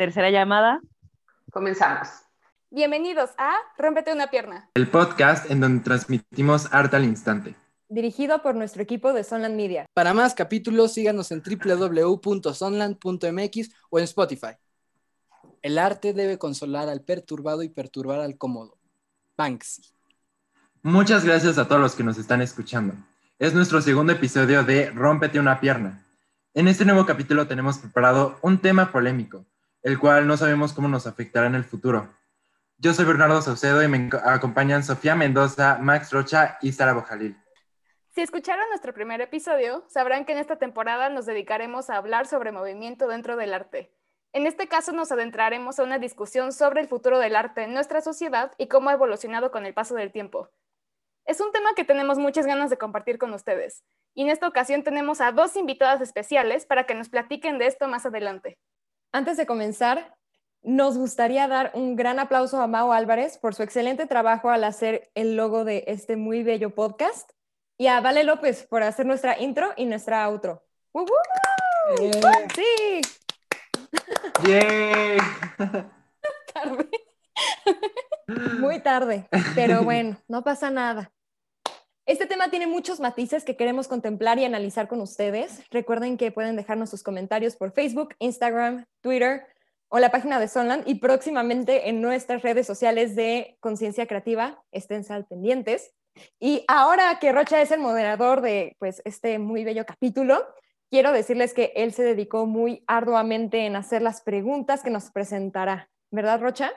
Tercera llamada. Comenzamos. Bienvenidos a Rómpete una pierna. El podcast en donde transmitimos arte al instante. Dirigido por nuestro equipo de Sonland Media. Para más capítulos, síganos en www.sonland.mx o en Spotify. El arte debe consolar al perturbado y perturbar al cómodo. Banksy. Muchas gracias a todos los que nos están escuchando. Es nuestro segundo episodio de Rómpete una pierna. En este nuevo capítulo tenemos preparado un tema polémico, el cual no sabemos cómo nos afectará en el futuro. Yo soy Bernardo Saucedo y me acompañan Sofía Mendoza, Max Rocha y Sara Bojalil. Si escucharon nuestro primer episodio, sabrán que en esta temporada nos dedicaremos a hablar sobre movimiento dentro del arte. En este caso nos adentraremos a una discusión sobre el futuro del arte en nuestra sociedad y cómo ha evolucionado con el paso del tiempo. Es un tema que tenemos muchas ganas de compartir con ustedes, y en esta ocasión tenemos a dos invitadas especiales para que nos platiquen de esto más adelante. Antes de comenzar, nos gustaría dar un gran aplauso a Mao Álvarez por su excelente trabajo al hacer el logo de este muy bello podcast y a Vale López por hacer nuestra intro y nuestra outro. ¡Uh, ¡Sí! Tarde. Muy tarde, pero bueno, no pasa nada. Este tema tiene muchos matices que queremos contemplar y analizar con ustedes. Recuerden que pueden dejarnos sus comentarios por Facebook, Instagram, Twitter o la página de Sonland y próximamente en nuestras redes sociales de Conciencia Creativa. Estén al pendientes. Y ahora que Rocha es el moderador de pues, este muy bello capítulo, quiero decirles que él se dedicó muy arduamente en hacer las preguntas que nos presentará. ¿Verdad, Rocha?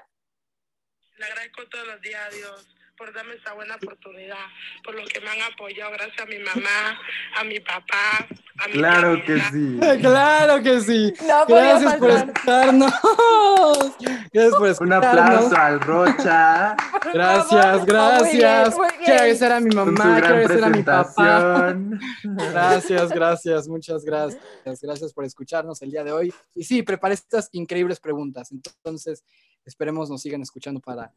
Le agradezco todos los días a Dios por darme esa buena oportunidad, por lo que me han apoyado, gracias a mi mamá, a mi papá, a mi Claro que sí. Claro que sí. No Gracias por escucharnos. Gracias por Un escucharnos. aplauso al Rocha Gracias, gracias. Muy bien, muy bien. Quiero agradecer a mi mamá, quiero agradecer a mi papá. Gracias, gracias, muchas gracias. Gracias por escucharnos el día de hoy. Y sí, preparé estas increíbles preguntas. Entonces, esperemos nos sigan escuchando para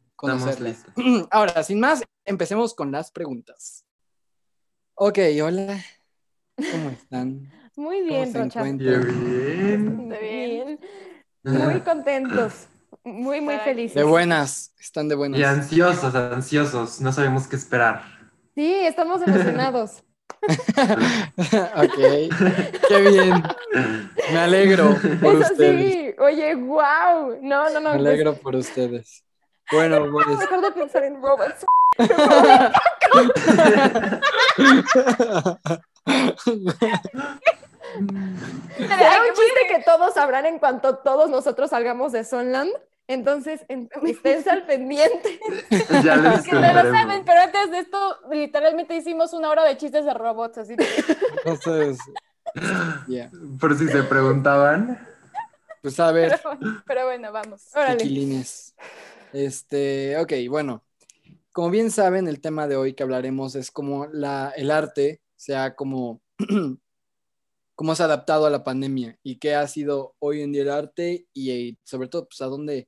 listos. Ahora, sin más, empecemos con las preguntas. Ok, hola. ¿Cómo están? Muy ¿Cómo bien, se Rocha. Qué encuentran? bien. Muy bien. Muy contentos. Muy, muy felices. De buenas, están de buenas. Y ansiosos, ansiosos. No sabemos qué esperar. Sí, estamos emocionados. ok, qué bien. Me alegro por Eso ustedes. sí, oye, wow. No, no, no. Me alegro por ustedes. Bueno, pues, Mejor de pensar en robots. Será un chiste que todos sabrán en cuanto todos nosotros salgamos de Sonland. Entonces, en- esténse al pendiente. Ya les Que no lo saben, pero antes de esto, literalmente hicimos una hora de chistes de robots, así que entonces, ya. Por si se preguntaban. Pues a ver, pero, pero bueno, vamos. Órale. Este, ok, bueno. Como bien saben, el tema de hoy que hablaremos es como la, el arte sea como cómo se ha adaptado a la pandemia y qué ha sido hoy en día el arte y, sobre todo, pues a dónde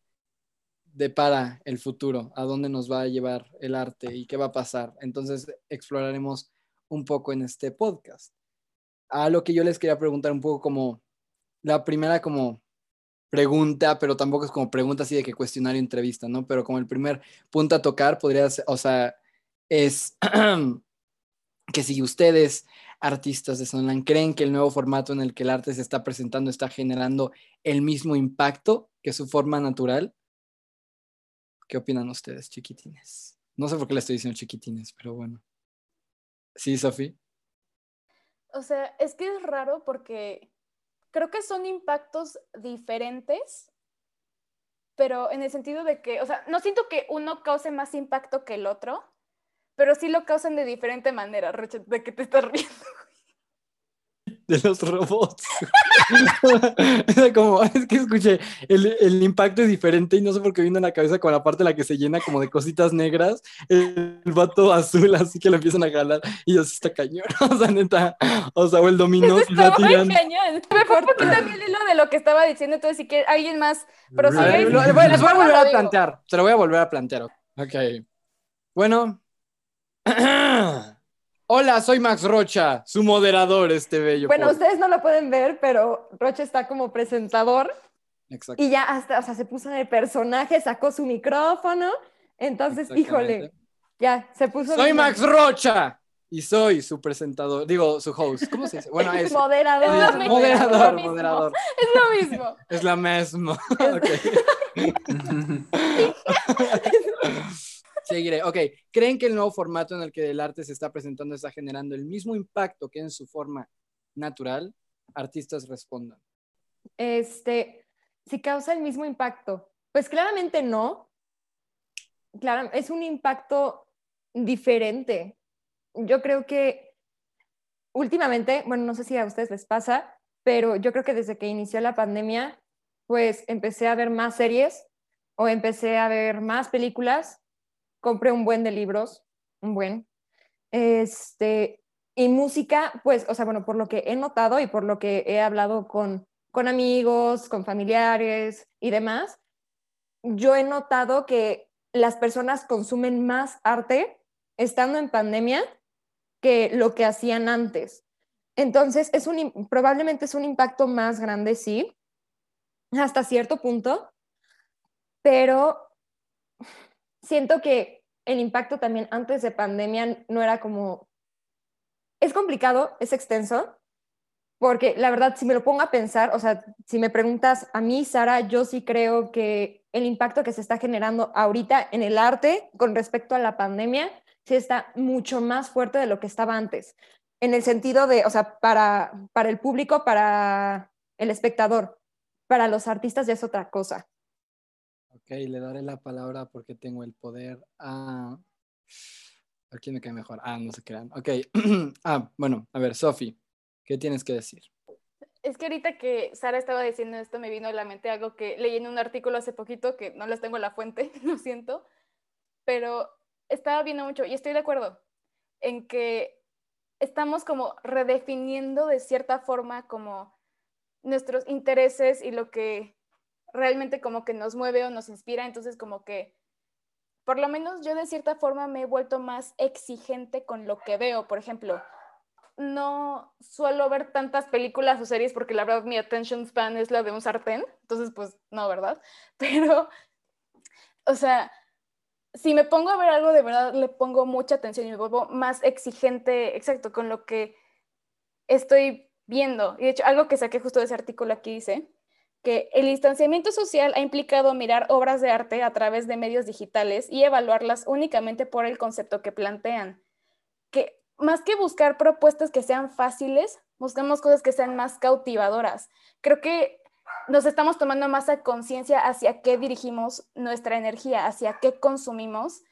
depara el futuro, a dónde nos va a llevar el arte y qué va a pasar. Entonces, exploraremos un poco en este podcast. A lo que yo les quería preguntar un poco como la primera como pregunta, pero tampoco es como pregunta así de que cuestionario entrevista, ¿no? Pero como el primer punto a tocar podría ser, o sea, es que si ustedes, artistas de Sonland, creen que el nuevo formato en el que el arte se está presentando está generando el mismo impacto que su forma natural, ¿qué opinan ustedes, chiquitines? No sé por qué le estoy diciendo chiquitines, pero bueno. Sí, Sofi. O sea, es que es raro porque creo que son impactos diferentes, pero en el sentido de que, o sea, no siento que uno cause más impacto que el otro, pero sí lo causan de diferente manera, Rocha, de que te estás riendo. De los robots. Era como, es que escuché, el, el impacto es diferente y no sé por qué vino en la cabeza con la parte en la que se llena como de cositas negras, el, el vato azul, así que lo empiezan a jalar y ya se está cañón. O sea, neta, o sea, o el dominó Eso se está tirando. cañón. Me fue un poquito el hilo de lo que estaba diciendo, entonces si quiere alguien más prosigue. Right. y- Lo- lo- bueno, les voy a volver a plantear, se lo voy a volver a plantear. Ok. Bueno. Hola, soy Max Rocha, su moderador, este bello. Bueno, podcast. ustedes no lo pueden ver, pero Rocha está como presentador Exacto. Y ya hasta, o sea, se puso en el personaje, sacó su micrófono. Entonces, híjole, ya se puso. Soy bien- Max Rocha y soy su presentador, digo, su host. ¿Cómo se dice? Bueno, es Moderador. Es moderador, mismo. moderador. Es lo mismo. Es la misma. Seguiré. Ok. ¿Creen que el nuevo formato en el que el arte se está presentando está generando el mismo impacto que en su forma natural? Artistas respondan. Este, si causa el mismo impacto. Pues claramente no. Claro, es un impacto diferente. Yo creo que últimamente, bueno, no sé si a ustedes les pasa, pero yo creo que desde que inició la pandemia, pues empecé a ver más series o empecé a ver más películas, compré un buen de libros, un buen. Este, y música, pues, o sea, bueno, por lo que he notado y por lo que he hablado con, con amigos, con familiares y demás, yo he notado que las personas consumen más arte estando en pandemia que lo que hacían antes. Entonces, es un, probablemente es un impacto más grande, sí, hasta cierto punto, pero siento que el impacto también antes de pandemia no era como... Es complicado, es extenso, porque la verdad, si me lo pongo a pensar, o sea, si me preguntas a mí, Sara, yo sí creo que el impacto que se está generando ahorita en el arte con respecto a la pandemia, sí está mucho más fuerte de lo que estaba antes. En el sentido de, o sea, para, para el público, para el espectador, para los artistas ya es otra cosa. Ok, le daré la palabra porque tengo el poder a... ¿A quién me cae mejor? Ah, no se crean. Ok. ah, bueno, a ver, Sofi, ¿qué tienes que decir? Es que ahorita que Sara estaba diciendo esto, me vino a la mente algo que leí en un artículo hace poquito, que no les tengo la fuente, lo siento, pero estaba viendo mucho y estoy de acuerdo en que estamos como redefiniendo de cierta forma como nuestros intereses y lo que realmente como que nos mueve o nos inspira, entonces como que por lo menos yo de cierta forma me he vuelto más exigente con lo que veo, por ejemplo, no suelo ver tantas películas o series porque la verdad mi attention span es la de un sartén, entonces pues no, ¿verdad? Pero, o sea, si me pongo a ver algo de verdad le pongo mucha atención y me vuelvo más exigente, exacto, con lo que estoy viendo. Y de hecho, algo que saqué justo de ese artículo aquí dice que el distanciamiento social ha implicado mirar obras de arte a través de medios digitales y evaluarlas únicamente por el concepto que plantean. Que más que buscar propuestas que sean fáciles, buscamos cosas que sean más cautivadoras. Creo que nos estamos tomando más a conciencia hacia qué dirigimos nuestra energía, hacia qué consumimos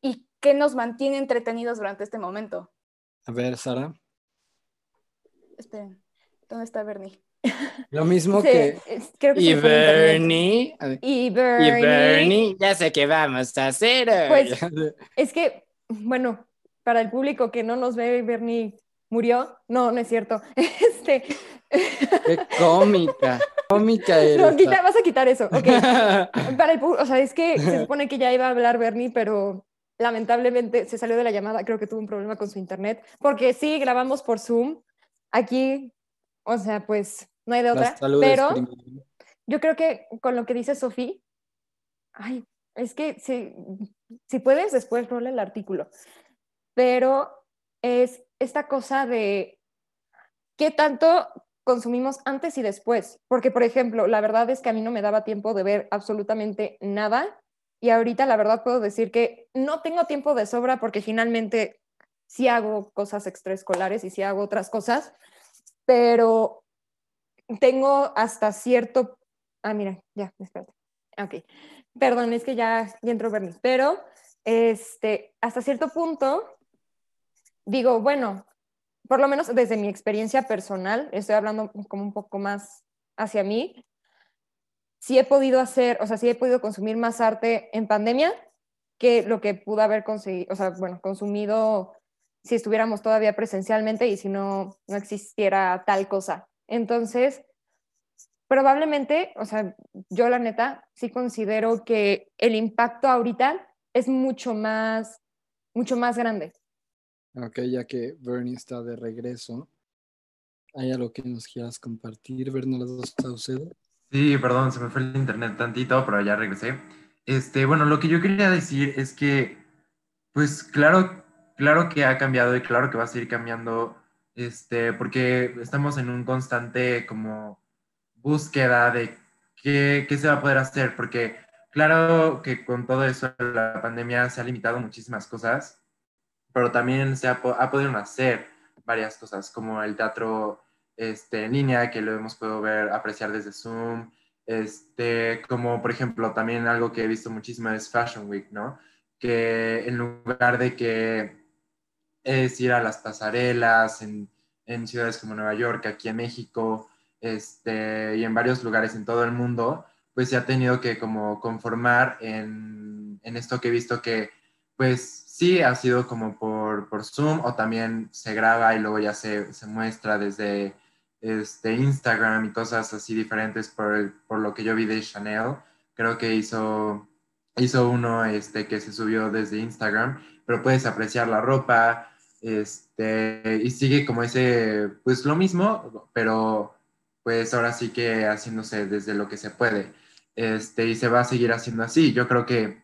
y qué nos mantiene entretenidos durante este momento. A ver, Sara. Esperen, ¿dónde está Bernie? Lo mismo Sí, que... creo que Y. Bernie. Y Bernie. Ya sé qué vamos a hacer. Pues- Es que, bueno, para el público que no nos ve, Bernie murió. No, no es cierto. Este, Qué cómica. Cómica eres. no, quita- vas a quitar eso. Ok. Para el o sea, es que se supone que ya iba a hablar Bernie, pero lamentablemente se salió de la llamada. Creo que tuvo un problema con su internet. Porque sí, grabamos por Zoom. Aquí, o sea, pues no hay de otra. Pero yo creo que con lo que dice Sofía, ay, es que si, si puedes, después rola el artículo. Pero es esta cosa de qué tanto consumimos antes y después. Porque, por ejemplo, la verdad es que a mí no me daba tiempo de ver absolutamente nada. Y ahorita la verdad puedo decir que no tengo tiempo de sobra porque finalmente sí hago cosas extraescolares y sí hago otras cosas, pero tengo hasta cierto... Ah, mira, ya, espérate. Ok. Perdón, es que ya, ya entró Bernie. Pero este, hasta cierto punto, digo, bueno, por lo menos desde mi experiencia personal, estoy hablando como un poco más hacia mí, sí he podido hacer, o sea, sí he podido consumir más arte en pandemia que lo que pude haber conseguido, o sea, bueno, consumido si estuviéramos todavía presencialmente y si no, no existiera tal cosa. Entonces, probablemente, o sea, yo la neta sí considero que el impacto ahorita es mucho más, mucho más grande. Ok, ya que Bernie está de regreso, ¿hay algo que nos quieras compartir, Bernardo Saucedo? Sí, perdón, se me fue el internet tantito, pero ya regresé. Este, bueno, lo que yo quería decir es que, pues claro, claro que ha cambiado y claro que va a seguir cambiando, este, porque estamos en un constante como búsqueda de qué, qué se va a poder hacer, porque claro que con todo eso la pandemia se ha limitado muchísimas cosas, pero también se ha, ha podido hacer varias cosas, como el teatro este, en línea, que lo hemos podido ver, apreciar desde Zoom, este, como por ejemplo también algo que he visto muchísimo es Fashion Week, ¿no? Que en lugar de que es ir a las pasarelas en, en ciudades como Nueva York, aquí en México, este, y en varios lugares en todo el mundo, pues se ha tenido que como conformar en, en esto que he visto que pues sí ha sido como por, por Zoom o también se graba y luego ya se, se muestra desde este, Instagram y cosas así diferentes por, por lo que yo vi de Chanel. Creo que hizo, hizo uno este, que se subió desde Instagram, pero puedes apreciar la ropa este, y sigue como ese, pues lo mismo, pero pues ahora sí que haciéndose desde lo que se puede. Este, y se va a seguir haciendo así. Yo creo que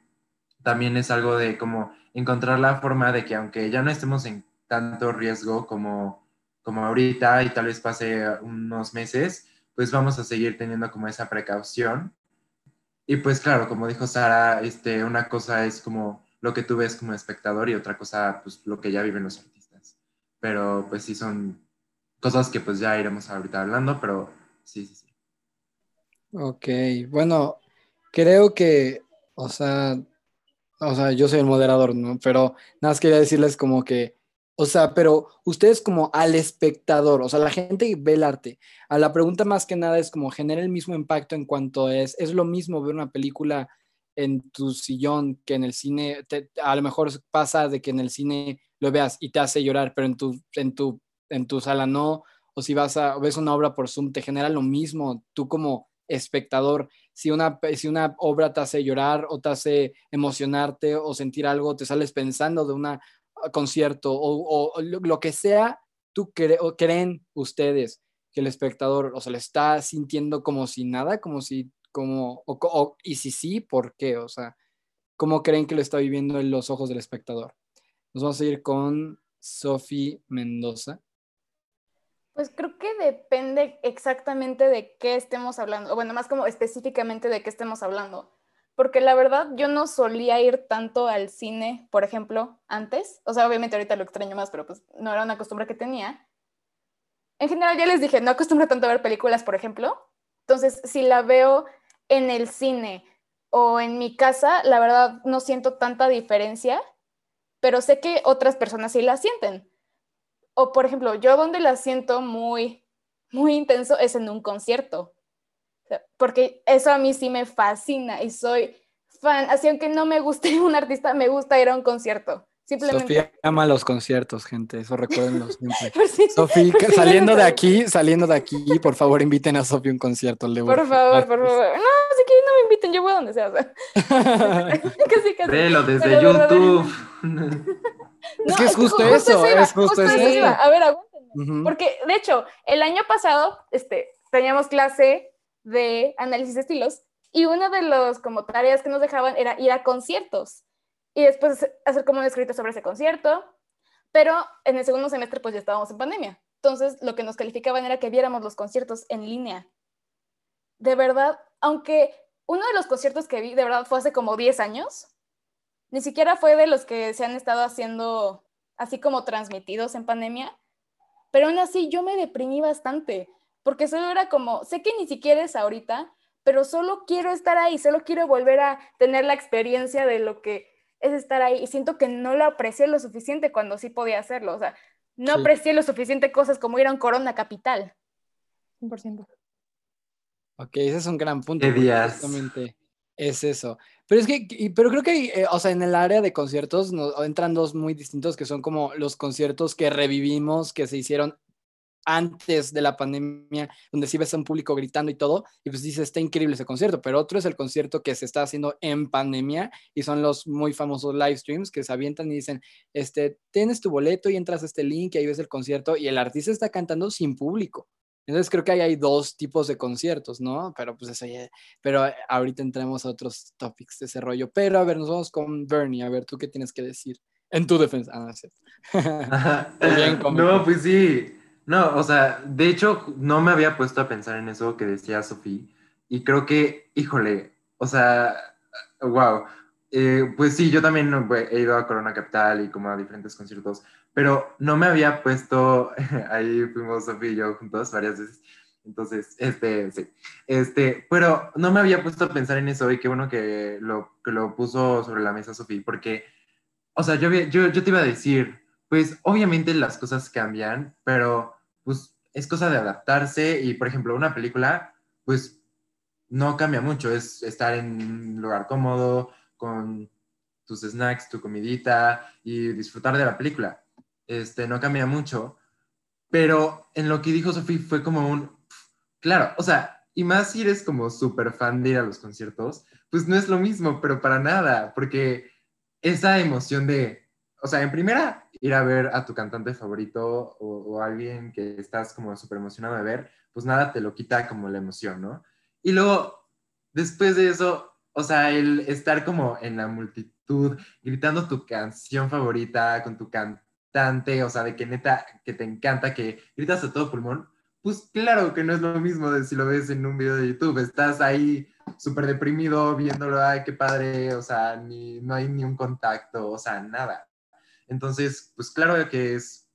también es algo de como encontrar la forma de que aunque ya no estemos en tanto riesgo como como ahorita y tal vez pase unos meses, pues vamos a seguir teniendo como esa precaución. Y pues claro, como dijo Sara, este, una cosa es como lo que tú ves como espectador y otra cosa, pues lo que ya viven los artistas. Pero pues sí son cosas que pues ya iremos ahorita hablando, pero sí, sí, sí. Ok, bueno, creo que, o sea, o sea, yo soy el moderador, ¿no? Pero nada más quería decirles como que o sea, pero ustedes como al espectador, o sea, la gente ve el arte. A la pregunta más que nada es como genera el mismo impacto en cuanto es, es lo mismo ver una película en tu sillón que en el cine, a lo mejor pasa de que en el cine lo veas y te hace llorar, pero en tu, en tu, en tu sala no, o si vas a, ves una obra por Zoom, te genera lo mismo, tú como espectador, si una, si una obra te hace llorar o te hace emocionarte o sentir algo, te sales pensando de una concierto o, lo, que sea, tú o creen ustedes que el espectador o se le está sintiendo como si nada, como si, como, o, y si sí, ¿por qué? O sea, ¿cómo creen que lo está viviendo en los ojos del espectador? Nos vamos a ir con Sofi Mendoza. Pues creo que depende exactamente de qué estemos hablando, o bueno, más como específicamente de qué estemos hablando porque la verdad yo no solía ir tanto al cine, por ejemplo, antes. O sea, obviamente ahorita lo extraño más, pero pues no era una costumbre que tenía. En general ya les dije, no acostumbro tanto a ver películas, por ejemplo. Entonces, si la veo en el cine o en mi casa, la verdad no siento tanta diferencia, pero sé que otras personas sí la sienten. O por ejemplo, yo donde la siento muy, muy intenso es en un concierto porque eso a mí sí me fascina y soy fan, así aunque no me guste un artista, me gusta ir a un concierto. Simplemente. Sofía ama los conciertos, gente, eso recuérdenlo siempre. Sofía, saliendo de aquí, saliendo de aquí, por favor inviten a Sofía a un concierto. por favor, por favor. No, si quieren no me inviten, yo voy a donde sea. casi, casi. Velo desde YouTube. es que es justo, eso, es justo, eso. A ver, aguántenme. Porque, de hecho, el año pasado, este, teníamos clase de análisis de estilos y una de las como tareas que nos dejaban era ir a conciertos y después hacer como un escrito sobre ese concierto, pero en el segundo semestre pues ya estábamos en pandemia. Entonces lo que nos calificaban era que viéramos los conciertos en línea. De verdad, aunque uno de los conciertos que vi de verdad fue hace como 10 años, ni siquiera fue de los que se han estado haciendo así como transmitidos en pandemia, pero aún así yo me deprimí bastante porque solo era como, sé que ni siquiera es ahorita, pero solo quiero estar ahí, solo quiero volver a tener la experiencia de lo que es estar ahí y siento que no lo aprecié lo suficiente cuando sí podía hacerlo, o sea, no aprecié lo suficiente cosas como ir a un Corona Capital. 100%. Ok, ese es un gran punto. Justamente es eso. Pero es que, pero creo que, eh, o sea, en el área de conciertos entran dos muy distintos que son como los conciertos que revivimos, que se hicieron antes de la pandemia, donde sí ves a un público gritando y todo, y pues dices, está increíble ese concierto, pero otro es el concierto que se está haciendo en pandemia y son los muy famosos live streams que se avientan y dicen, este, tienes tu boleto y entras a este link y ahí ves el concierto y el artista está cantando sin público. Entonces creo que ahí hay dos tipos de conciertos, ¿no? Pero pues eso ya, pero ahorita entremos a otros topics de ese rollo. Pero a ver, nos vamos con Bernie, a ver, ¿tú qué tienes que decir? En tu defensa. Ah, no, es cierto. Bien, no, pues sí. No, o sea, de hecho, no me había puesto a pensar en eso que decía Sofía. Y creo que, híjole, o sea, wow. Eh, pues sí, yo también he ido a Corona Capital y como a diferentes conciertos, pero no me había puesto, ahí fuimos Sofía y yo juntos varias veces, entonces, este, sí, este, pero no me había puesto a pensar en eso y qué bueno que lo, que lo puso sobre la mesa Sofía, porque, o sea, yo, yo, yo te iba a decir, pues obviamente las cosas cambian, pero pues es cosa de adaptarse y, por ejemplo, una película, pues no cambia mucho, es estar en un lugar cómodo, con tus snacks, tu comidita y disfrutar de la película. Este, no cambia mucho, pero en lo que dijo Sofía fue como un, claro, o sea, y más si eres como súper fan de ir a los conciertos, pues no es lo mismo, pero para nada, porque esa emoción de, o sea, en primera, ir a ver a tu cantante favorito o, o alguien que estás como súper emocionado de ver, pues nada te lo quita como la emoción, ¿no? Y luego, después de eso, o sea, el estar como en la multitud, gritando tu canción favorita con tu cantante o sea, de que neta, que te encanta, que gritas a todo pulmón, pues claro que no es lo mismo de si lo ves en un video de YouTube, estás ahí súper deprimido viéndolo, ay, qué padre, o sea, ni, no hay ni un contacto, o sea, nada. Entonces, pues claro que es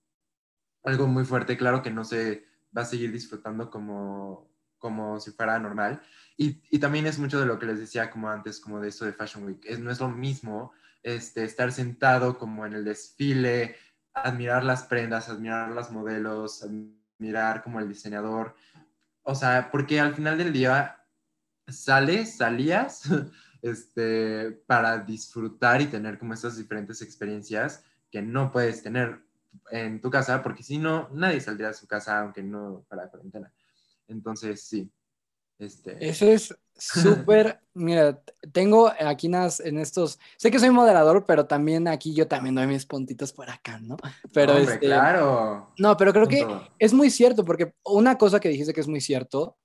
algo muy fuerte, claro que no se va a seguir disfrutando como, como si fuera normal. Y, y, también es mucho de lo que les decía como antes, como de eso de Fashion Week. Es, no es lo mismo este, estar sentado como en el desfile, admirar las prendas, admirar los modelos, admirar como el diseñador. O sea, porque al final del día sales, salías este, para disfrutar y tener como estas diferentes experiencias que no puedes tener en tu casa, porque si no, nadie saldría de su casa, aunque no para la cuarentena. Entonces, sí. Este... Eso es súper, mira, tengo aquí en estos, sé que soy moderador, pero también aquí yo también doy mis puntitos por acá, ¿no? Pero este, claro. No, pero creo que es muy cierto, porque una cosa que dijiste que es muy cierto,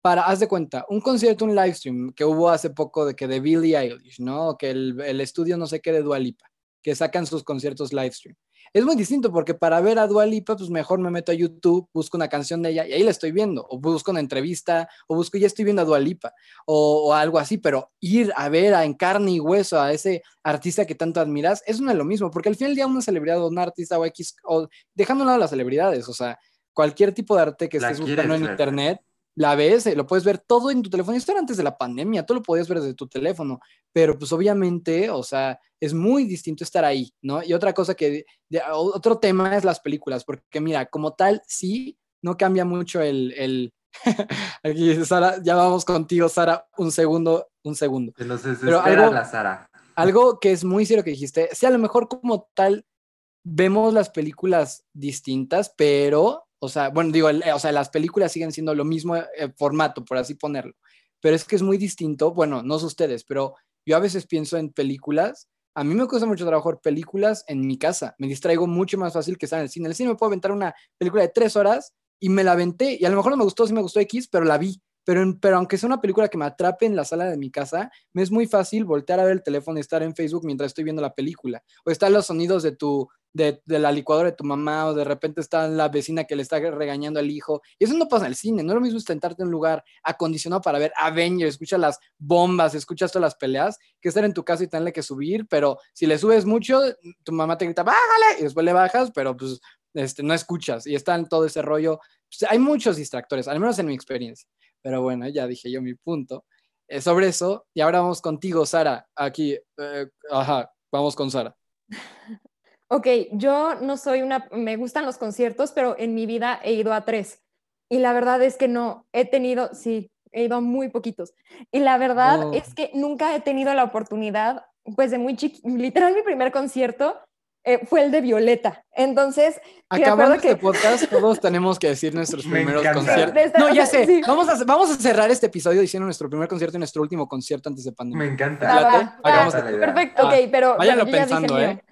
para, haz de cuenta, un concierto, un live stream que hubo hace poco de que de Billie Eilish, ¿no? Que el, el estudio no sé qué de Dualipa, que sacan sus conciertos live stream. Es muy distinto porque para ver a Dua Lipa, pues mejor me meto a YouTube, busco una canción de ella y ahí la estoy viendo, o busco una entrevista, o busco, ya estoy viendo a Dua Lipa, o, algo así, pero ir a ver a en carne y hueso a ese artista que tanto admiras, eso no es lo mismo, porque al final del día una celebridad o un artista o X, o dejando a lado las celebridades, o sea, cualquier tipo de arte que estés buscando en internet, la ves, eh, lo puedes ver todo en tu teléfono. Esto era antes de la pandemia, tú lo podías ver desde tu teléfono, pero pues obviamente, o sea, es muy distinto estar ahí, ¿no? Y otra cosa que, otro tema es las películas, porque mira, como tal, sí, no cambia mucho el, el aquí Sara, ya vamos contigo, Sara, un segundo, un segundo. pero algo, la Sara. Algo que es muy serio que dijiste, sí, a lo mejor como tal vemos las películas distintas, pero o sea, bueno, digo, o sea, las películas siguen siendo lo mismo eh, formato, por así ponerlo. Pero es que es muy distinto, bueno, no sé ustedes, pero yo a veces pienso en películas. A mí me cuesta mucho trabajo ver películas en mi casa. Me distraigo mucho más fácil que estar en el cine. En el cine me puedo aventar una película de tres horas y me la aventé. Y a lo mejor no me gustó, sí me gustó X, pero la vi. Pero, pero aunque sea una película que me atrape en la sala de mi casa, me es muy fácil voltear a ver el teléfono y estar en Facebook mientras estoy viendo la película. O están los sonidos de tu, de, la licuadora de tu mamá o de repente está la vecina que le está regañando al hijo. Y eso no pasa en el cine, no es lo mismo sentarte en un lugar acondicionado para ver Avengers, escuchas las bombas, escuchas todas las peleas, que estar en tu casa y tenerle que subir, pero si le subes mucho, tu mamá te grita, bájale, y después le bajas, pero pues este, no escuchas y está en todo ese rollo. Hay muchos distractores, al menos en mi experiencia. Pero bueno, ya dije yo mi punto eh, sobre eso. Y ahora vamos contigo, Sara. Aquí, eh, ajá, vamos con Sara. Ok, yo no soy una, me gustan los conciertos, pero en mi vida he ido a tres. Y la verdad es que no, he tenido, sí, he ido a muy poquitos. Y la verdad oh. es que nunca he tenido la oportunidad, pues de muy chiquito, literal mi primer concierto eh, fue el de Violeta. Entonces, acabando este podcast, todos tenemos que decir nuestros primeros conciertos. no, ya sé. Vamos, a, vamos a cerrar este episodio diciendo nuestro primer concierto y nuestro último concierto antes de pandemia. Me encanta. Perfecto, ok, pero. Váyanlo pensando, ¿eh?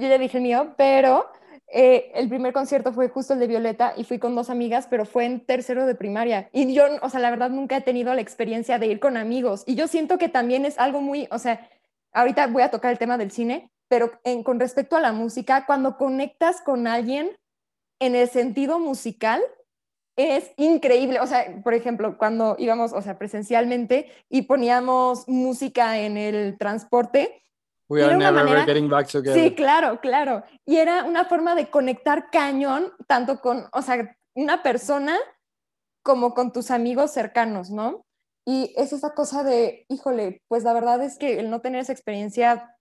Yo ya dije el mío, pero eh, el primer concierto fue justo el de Violeta y fui con dos amigas, pero fue en tercero de primaria. Y yo, o sea, la verdad nunca he tenido la experiencia de ir con amigos. Y yo siento que también es algo muy, o sea, ahorita voy a tocar el tema del cine, pero en, con respecto a la música, cuando conectas con alguien en el sentido musical, es increíble. O sea, por ejemplo, cuando íbamos, o sea, presencialmente y poníamos música en el transporte, We are never getting back together. Sí, claro, claro. Y era una forma de conectar cañón, tanto con, o sea, una persona como con tus amigos cercanos, ¿no? Y es esa cosa de, híjole, pues la verdad es que el no tener esa experiencia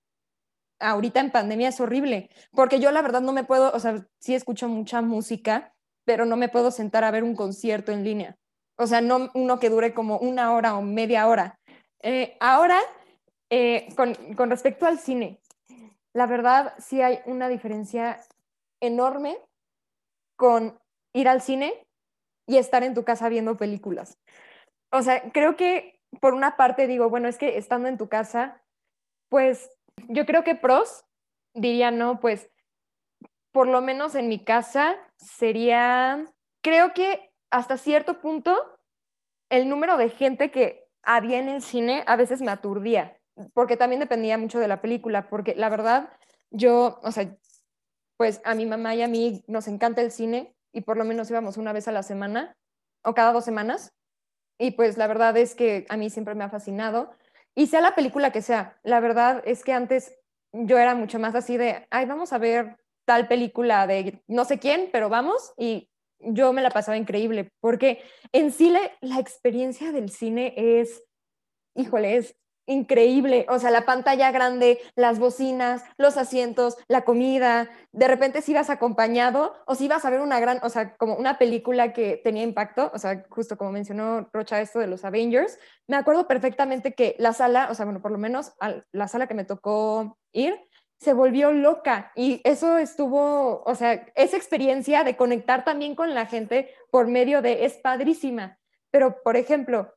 ahorita en pandemia es horrible, porque yo la verdad no me puedo, o sea, sí escucho mucha música, pero no me puedo sentar a ver un concierto en línea. O sea, no uno que dure como una hora o media hora. Eh, ahora eh, con, con respecto al cine, la verdad sí hay una diferencia enorme con ir al cine y estar en tu casa viendo películas. O sea, creo que por una parte digo, bueno, es que estando en tu casa, pues yo creo que pros diría, no, pues por lo menos en mi casa sería, creo que hasta cierto punto el número de gente que había en el cine a veces me aturdía porque también dependía mucho de la película, porque la verdad, yo, o sea, pues a mi mamá y a mí nos encanta el cine y por lo menos íbamos una vez a la semana o cada dos semanas. Y pues la verdad es que a mí siempre me ha fascinado. Y sea la película que sea, la verdad es que antes yo era mucho más así de, ay, vamos a ver tal película de no sé quién, pero vamos. Y yo me la pasaba increíble, porque en sí la experiencia del cine es, híjole, es increíble, o sea, la pantalla grande, las bocinas, los asientos, la comida, de repente si ibas acompañado o si ibas a ver una gran, o sea, como una película que tenía impacto, o sea, justo como mencionó Rocha esto de los Avengers, me acuerdo perfectamente que la sala, o sea, bueno, por lo menos la sala que me tocó ir, se volvió loca y eso estuvo, o sea, esa experiencia de conectar también con la gente por medio de, es padrísima, pero por ejemplo,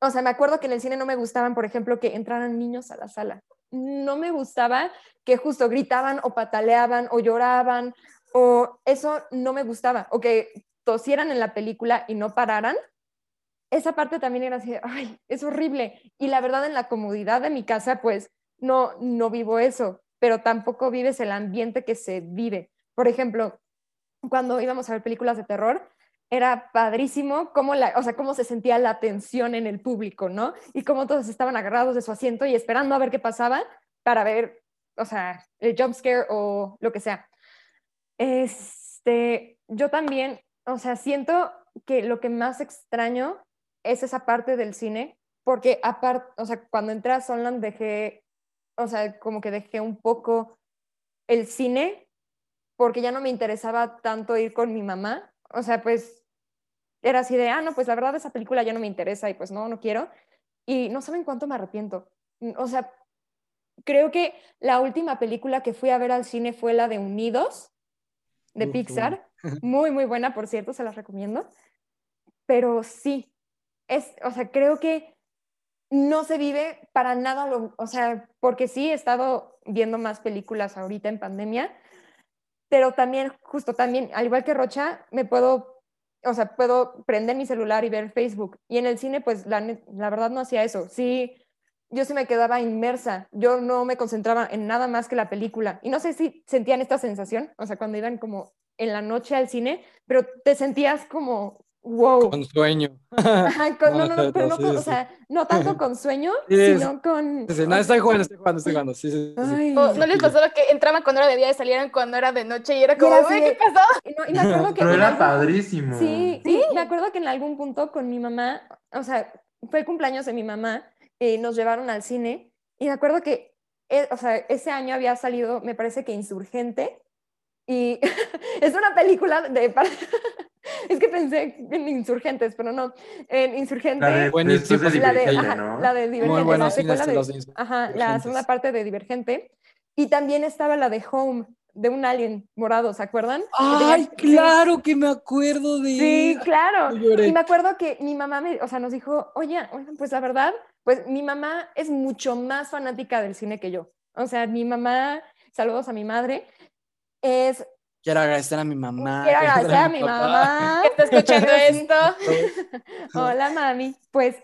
o sea, me acuerdo que en el cine no me gustaban, por ejemplo, que entraran niños a la sala. No me gustaba que justo gritaban o pataleaban o lloraban o eso no me gustaba o que tosieran en la película y no pararan. Esa parte también era así, ay, es horrible. Y la verdad en la comodidad de mi casa, pues no, no vivo eso, pero tampoco vives el ambiente que se vive. Por ejemplo, cuando íbamos a ver películas de terror, era padrísimo cómo, la, o sea, cómo se sentía la tensión en el público, ¿no? Y cómo todos estaban agarrados de su asiento y esperando a ver qué pasaba para ver, o sea, el jump scare o lo que sea. Este, yo también, o sea, siento que lo que más extraño es esa parte del cine, porque aparte, o sea, cuando entré a Sonland dejé, o sea, como que dejé un poco el cine porque ya no me interesaba tanto ir con mi mamá, o sea, pues era así de, ah, no, pues la verdad esa película ya no me interesa y pues no, no quiero. Y no saben cuánto me arrepiento. O sea, creo que la última película que fui a ver al cine fue la de Unidos, de Pixar. Muy, muy buena, por cierto, se las recomiendo. Pero sí, es, o sea, creo que no se vive para nada, lo, o sea, porque sí he estado viendo más películas ahorita en pandemia, pero también, justo también, al igual que Rocha, me puedo, o sea, puedo prender mi celular y ver Facebook. Y en el cine, pues la, la verdad no hacía eso. Sí, yo sí me quedaba inmersa, yo no me concentraba en nada más que la película. Y no sé si sentían esta sensación, o sea, cuando iban como en la noche al cine, pero te sentías como wow. Con sueño. no, no, no, pero no, o sea, no tanto con sueño, sino con... no, estoy jugando, estoy jugando, estoy jugando, sí, sí, ¿No les pasó lo que entraban cuando era de día y salieran cuando era de noche y era como, ¿qué pasó? Y, me acuerdo que... Pero era padrísimo. Sí, sí, me acuerdo que en algún punto con mi mamá, o sea, fue el cumpleaños de mi mamá, y nos llevaron al cine, y me acuerdo que, eh, o sea, ese año había salido, me parece que Insurgente, y es una película de... es que pensé en Insurgentes, pero no. En Insurgentes. La de, la de, la de Divergente. ajá, la segunda parte de Divergente. Y también estaba la de Home, de un alien morado, ¿se acuerdan? ¡Ay, claro que me acuerdo de Sí, claro. Y me acuerdo que mi mamá me, o sea, nos dijo, oye, pues la verdad, pues mi mamá es mucho más fanática del cine que yo. O sea, mi mamá, saludos a mi madre, es Quiero agradecer a mi mamá. Quiero agradecer a mi mamá. ¿Está escuchando esto? Hola, mami. Pues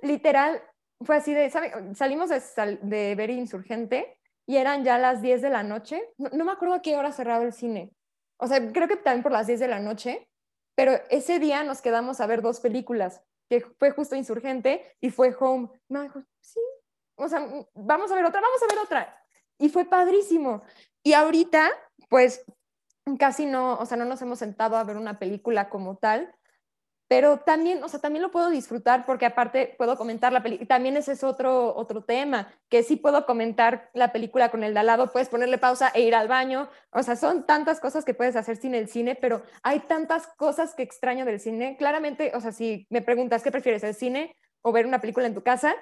literal, fue así de, ¿sabe? Salimos de, sal- de ver Insurgente y eran ya las 10 de la noche. No, no me acuerdo a qué hora cerraba el cine. O sea, creo que también por las 10 de la noche. Pero ese día nos quedamos a ver dos películas, que fue justo Insurgente y fue Home. Me dijo, sí, o sea, vamos a ver otra, vamos a ver otra. Y fue padrísimo. Y ahorita, pues, casi no, o sea, no nos hemos sentado a ver una película como tal, pero también, o sea, también lo puedo disfrutar porque aparte puedo comentar la película, también ese es otro, otro tema, que sí puedo comentar la película con el de al lado, puedes ponerle pausa e ir al baño, o sea, son tantas cosas que puedes hacer sin el cine, pero hay tantas cosas que extraño del cine. Claramente, o sea, si me preguntas qué prefieres, el cine o ver una película en tu casa,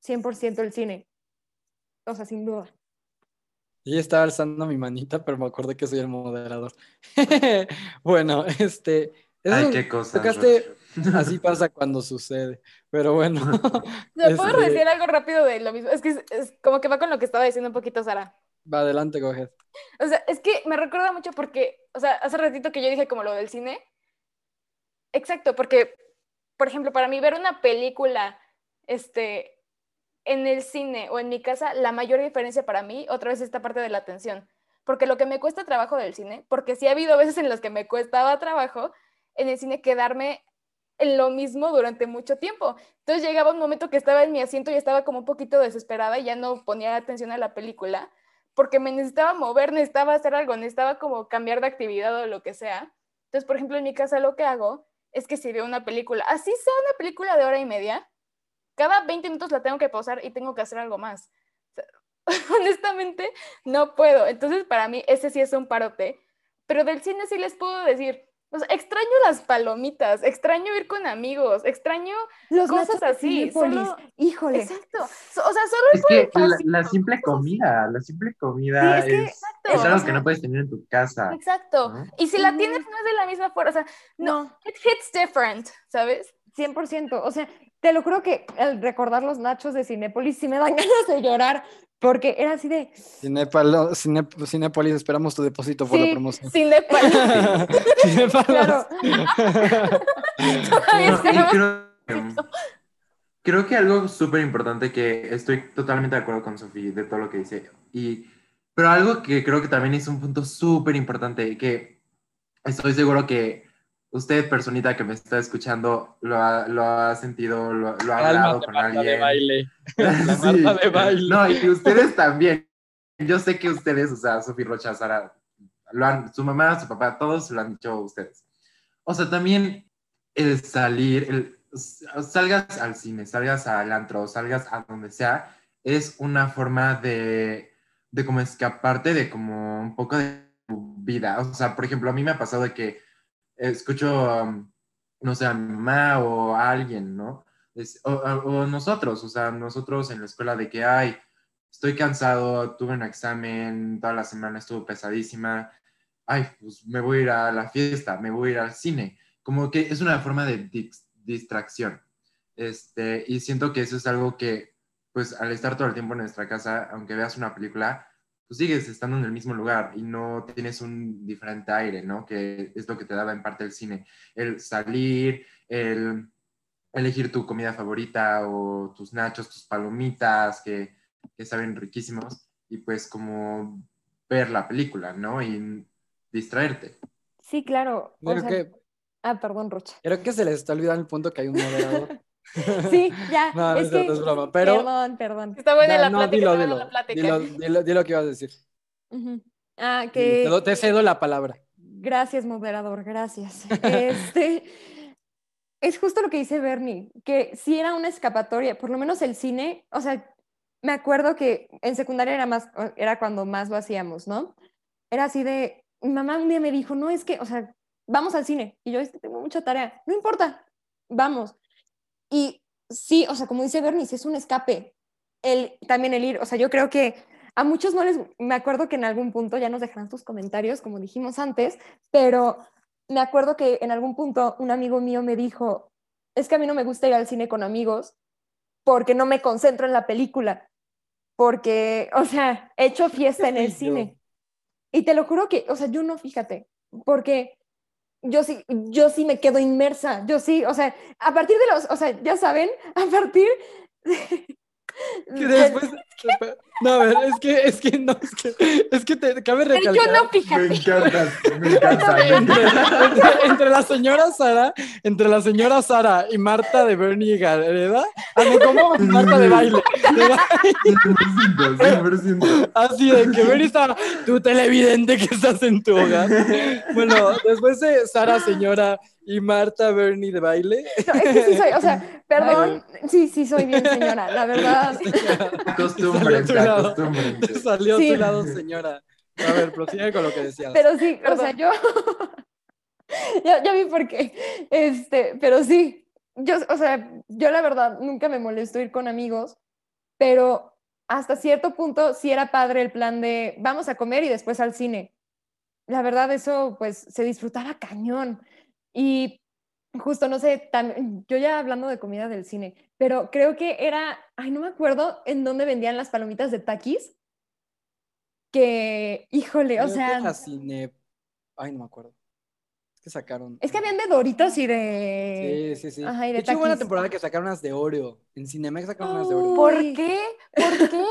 100% el cine. O sea, sin duda. Yo estaba alzando mi manita, pero me acordé que soy el moderador. bueno, este. eso Ay, qué cosa. tocaste- Así pasa cuando sucede. Pero bueno. ¿Me puedo Este- decir algo rápido de lo mismo? Es que es, es como que va con lo que estaba diciendo un poquito Sara. Va adelante, coge. O sea, es que me recuerda mucho porque, o sea, hace ratito que yo dije como lo del cine. Exacto, porque, por ejemplo, para mí ver una película, este, en el cine o en mi casa, la mayor diferencia para mí, otra vez, es esta parte de la atención. Porque lo que me cuesta trabajo del cine, porque sí ha habido veces en las que me costaba trabajo en el cine quedarme en lo mismo durante mucho tiempo. Entonces llegaba un momento que estaba en mi asiento y estaba como un poquito desesperada y ya no ponía atención a la película porque me necesitaba mover, necesitaba hacer algo, necesitaba como cambiar de actividad o lo que sea. Entonces, por ejemplo, en mi casa lo que hago es que si veo una película, así sea una película de hora y media, cada 20 minutos la tengo que pausar y tengo que hacer algo más. O sea, honestamente, no puedo. Entonces, para mí, ese sí es un parote. Pero del cine sí les puedo decir, o sea, extraño las palomitas, extraño ir con amigos, extraño Los Cosas así, solo- Híjole. Exacto. O sea, solo Es que la, simple comida, la simple comida Sí, es que- es, Exacto, es algo o que no puedes tener en tu casa. Exacto. ¿no? Y si la tienes, no es de la misma forma. O sea, no, No, it hits different, ¿sabes? 100%. O sea, te lo juro que al recordar los nachos de Cinépolis sí me dan ganas de llorar porque era así de... Cinépalo- Cine- Cinépolis, esperamos tu depósito por la Sí, promoción. Sin de Cinépalos. Claro. Todavía No, creo que algo súper importante que estoy totalmente de acuerdo con Sofía de todo lo que dice, y, pero algo que creo que también es un punto súper importante que estoy seguro que usted, personita que me está escuchando, lo ha, lo ha sentido, lo, lo ha hablado con Marta de alguien. baile. La Sí. De baile. No, y ustedes también. Yo sé que ustedes, o sea, Sofía Rocha, Sara, lo han, su mamá, su papá, todos lo han dicho ustedes. O sea, también el salir, el, salgas al cine, salgas al antro, salgas a donde sea, es una forma de, de como escaparte de como un poco de tu vida. O sea, por ejemplo, a mí me ha pasado de que escucho, no sé, a mi mamá o a alguien, ¿no? Es- o, nosotros, o sea, nosotros en la escuela de que, ay, estoy cansado, tuve un examen, toda la semana estuvo pesadísima, ay, pues me voy a ir a la fiesta, me voy a ir al cine. Como que es una forma de dis- distracción. Este, y siento que eso es algo que, pues al estar todo el tiempo en nuestra casa, aunque veas una película, pues sigues estando en el mismo lugar y no tienes un diferente aire, ¿no? Que es lo que te daba en parte el cine. El salir, el elegir tu comida favorita o tus nachos, tus palomitas, que, que saben riquísimos, y pues como ver la película, ¿no? Y distraerte. Sí, claro. o sea- que, Ah, perdón, Rocha. creo que se les está olvidando el punto que hay un moderador. Sí, ya. No, no es cierto, que- es broma, pero- Perdón, perdón. Está buena Ya, la no, plática. dilo, dilo, la plática. dilo, dilo, dilo que ibas a decir. Ujú. Ah, Te, que... do- te cedo la palabra. Gracias, moderador, gracias. Este, es justo lo que dice Bernie, que si era una escapatoria, por lo menos el cine, o sea, me acuerdo que en secundaria era más, era cuando más lo hacíamos, ¿no? Era así de, mi mamá un día me dijo, no, es que, o sea, vamos al cine, y yo es que tengo mucha tarea, no importa, vamos. Y sí, o sea, como dice Bernie, sí es un escape, el, también el ir, o sea, yo creo que a muchos no les, me acuerdo que en algún punto ya nos dejarán tus comentarios, como dijimos antes, pero me acuerdo que en algún punto un amigo mío me dijo, es que a mí no me gusta ir al cine con amigos porque no me concentro en la película, porque, o sea, he hecho fiesta en el cine. Y te lo juro que, o sea, yo no, fíjate, porque yo sí, yo sí me quedo inmersa, yo sí, o sea, a partir de los, o sea, ya saben, a partir de, Que después. No, a ver, es que, es que no, es que, es que te cabe Pero recalcar. yo no, Me fíjate. encanta, me encanta. Entre, entre- entre la señora Sara, entre la señora Sara y Marta de Bernie Gareda, ah, no, ¿cómo? Marta de baile. de baile, 100%, 100%. Así de que Bernie estaba, tú televidente que estás en tu hogar. Bueno, después de Sara señora y Marta Bernie de baile. no, es que sí soy, o sea, perdón, sí, sí soy bien señora, la verdad. Acostúmbrense, Salió a tu lado. acostúmbrense. Salió a tu lado, señora. A ver, prosigue con lo que decías. Pero sí, o Perdón. sea, yo, ya, ya vi por qué, este, pero sí, yo, o sea, yo la verdad nunca me molesto ir con amigos, pero hasta cierto punto sí era padre el plan de vamos a comer y después al cine. La verdad eso pues se disfrutaba cañón y justo no sé, tam- yo ya hablando de comida del cine, pero creo que era, ay, no me acuerdo en dónde vendían las palomitas de taquis. Que, híjole, o que sea, la cine... Ay, no me acuerdo. Es que sacaron... Es que habían de Doritos y de... Sí, sí, sí. Ajá, y de de hecho, hubo una temporada que sacaron unas de Oreo. En Cinemex sacaron unas de Oreo. ¿Por Uy. qué? ¿Por qué?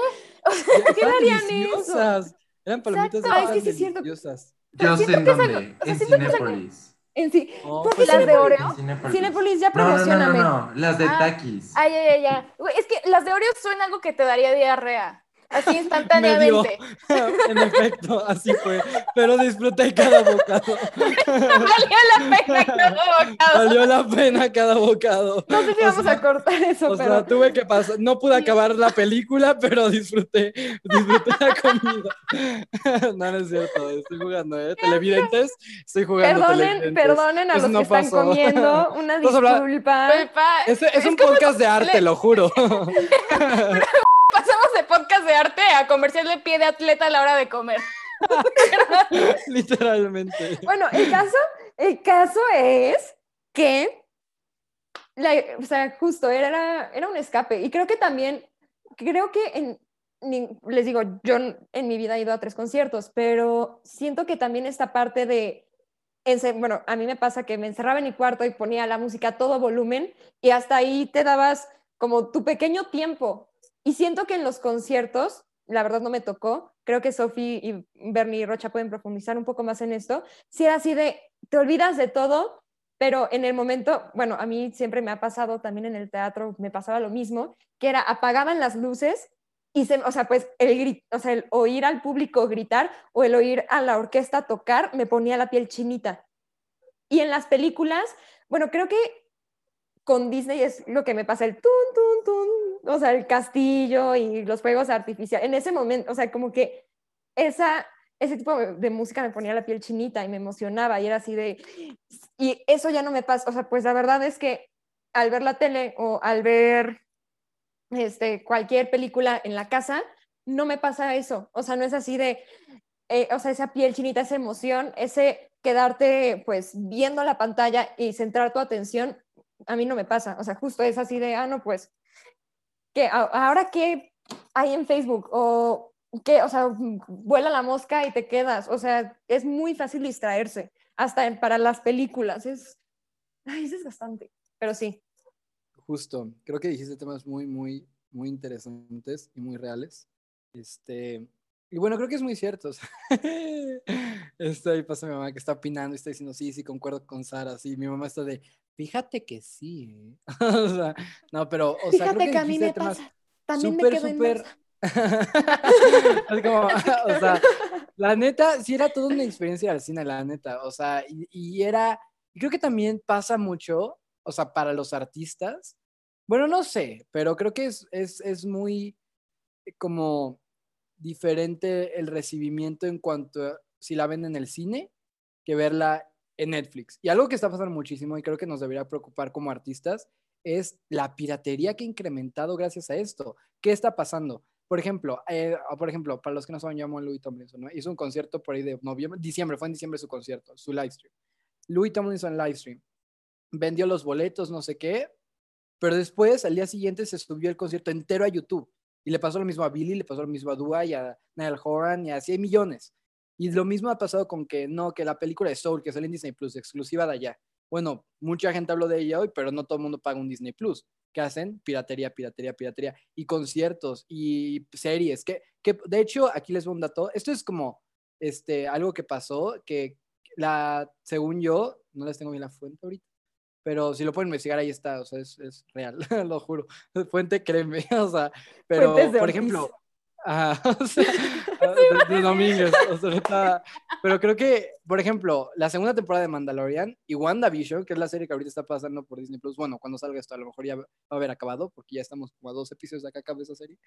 Estaban harían eso? deliciosas. Eran palomitas de Exacto. Ah, es que sí es cierto. deliciosas. Yo sé en que dónde, o en que Cinépolis. En sí. No, ¿Por qué pues, ¿Las de? Oreo? En Cinépolis. Cinépolis, ya No, no, no, no, promocioname. no, las de Ah. Takis. Ay, ay, ay. Güey, Es que las de Oreo son algo que te daría diarrea. Así instantáneamente. en efecto, así fue. Pero disfruté cada bocado. Valió la pena cada bocado. Valió la pena cada bocado. No sé si O vamos sea, a cortar eso, O pero... sea, tuve que pasar, no pude acabar la película, pero disfruté, disfruté la comida. No, no es cierto, estoy jugando, ¿eh? Televidentes, estoy jugando Perdonen, televidentes. perdónen a Eso los no que están pasó. comiendo. Una disculpa. Es, es un podcast de arte, le- lo juro. Pasamos de podcast de arte a comercial de pie de atleta a la hora de comer. Literalmente. Bueno, el caso, el caso es que, la- o sea, justo era, era un escape. Y creo que también, creo que en, les digo, yo en mi vida he ido a tres conciertos, pero siento que también esta parte de, bueno, a mí me pasa que me encerraba en mi cuarto y ponía la música a todo volumen y hasta ahí te dabas como tu pequeño tiempo. Y siento que en los conciertos, la verdad no me tocó, creo que Sophie y Bernie y Rocha pueden profundizar un poco más en esto, si era así de, te olvidas de todo, pero en el momento, bueno, a mí siempre me ha pasado, también en el teatro me pasaba lo mismo, que era apagaban las luces y se, o sea, pues el oír al público gritar o el oír a la orquesta tocar me ponía la piel chinita. Y en las películas, bueno, creo que con Disney es lo que me pasa el tun, tun, tun, o sea, el castillo y los fuegos artificiales. En ese momento, o sea, como que esa, ese tipo de música me ponía la piel chinita y me emocionaba y era así de... Y eso ya no me pasa, o sea, pues la verdad es que al ver la tele o al ver este, cualquier película en la casa, no me pasa eso. O sea, no es así de, eh, o sea, esa piel chinita, esa emoción, ese quedarte pues viendo la pantalla y centrar tu atención, a mí no me pasa. O sea, justo es así de, ah, no, pues, ¿qué? A- ¿Ahora qué hay en Facebook? O qué, o sea, vuela la mosca y te quedas. O sea, es muy fácil distraerse, hasta para las películas. Es, ay, es desgastante, pero sí. Justo, creo que dijiste temas muy, muy, muy interesantes y muy reales. Este, y bueno, creo que es muy cierto. o sea, pasa mi mamá que está opinando y está diciendo, sí, sí, concuerdo con Sara. Sí, mi mamá está de, fíjate que sí. ¿eh". o sea, no, pero, o sea, creo Fíjate que a mí me pasa. También súper, me quedo. Es como, o sea, la neta, sí era toda una experiencia al cine, la neta. O sea, y, y era, creo que también pasa mucho, o sea, para los artistas. Bueno, no sé, pero creo que es, es, es muy eh, como diferente el recibimiento en cuanto a si la ven en el cine que verla en Netflix. Y algo que está pasando muchísimo y creo que nos debería preocupar como artistas es la piratería que ha incrementado gracias a esto. ¿Qué está pasando? Por ejemplo, eh, por ejemplo, para los que no saben, yo amo a Louis Tomlinson. Hizo un concierto por ahí de noviembre, diciembre, fue en diciembre su concierto, su live stream. Louis Tomlinson live stream. Vendió los boletos, no sé qué, pero después, al día siguiente, se subió el concierto entero a YouTube. Y le pasó lo mismo a Billy, le pasó lo mismo a Dua y a Niall Horan y así hay millones. Y lo mismo ha pasado con que no, que la película de Soul, que sale en Disney Plus, exclusiva de allá. Bueno, mucha gente habló de ella hoy, pero no todo el mundo paga un Disney Plus. ¿Qué hacen? Piratería, piratería, piratería. Y conciertos y series. Que, que de hecho, aquí les voy un dato. Esto es como este, algo que pasó, que la, según yo, no les tengo bien la fuente ahorita, pero si lo pueden investigar, ahí está, o sea, es, es real, lo juro. Fuente, créeme, o sea, pero, por ejemplo, Ajá, o sea, de, de Domínguez, o sea, está- pero creo que, por ejemplo, la segunda temporada de Mandalorian y WandaVision, que es la serie que ahorita está pasando por Disney Plus, bueno, cuando salga esto a lo mejor ya va a haber acabado, porque ya estamos como a dos episodios de acá acaba esa serie,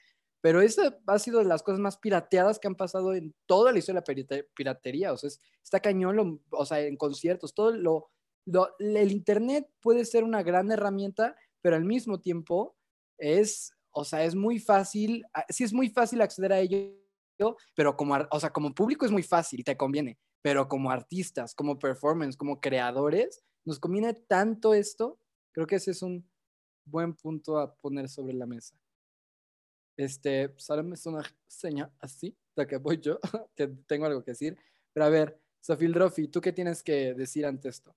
pero esa ha sido de las cosas más pirateadas que han pasado en toda la historia de la pirate- piratería, o sea, es- está cañón, lo- o sea, en conciertos, todo lo, lo- el Internet puede ser una gran herramienta, pero al mismo tiempo es, o sea, es muy fácil, ah, sí es muy fácil acceder a ello, pero como, o sea, como público es muy fácil, te conviene, pero como artistas, como performance, como creadores, nos conviene tanto esto, creo que ese es un buen punto a poner sobre la mesa. Este, solo me es una seña así, de que voy yo, que tengo algo que decir, pero a ver, Sofil Drofi, ¿tú qué tienes que decir ante esto?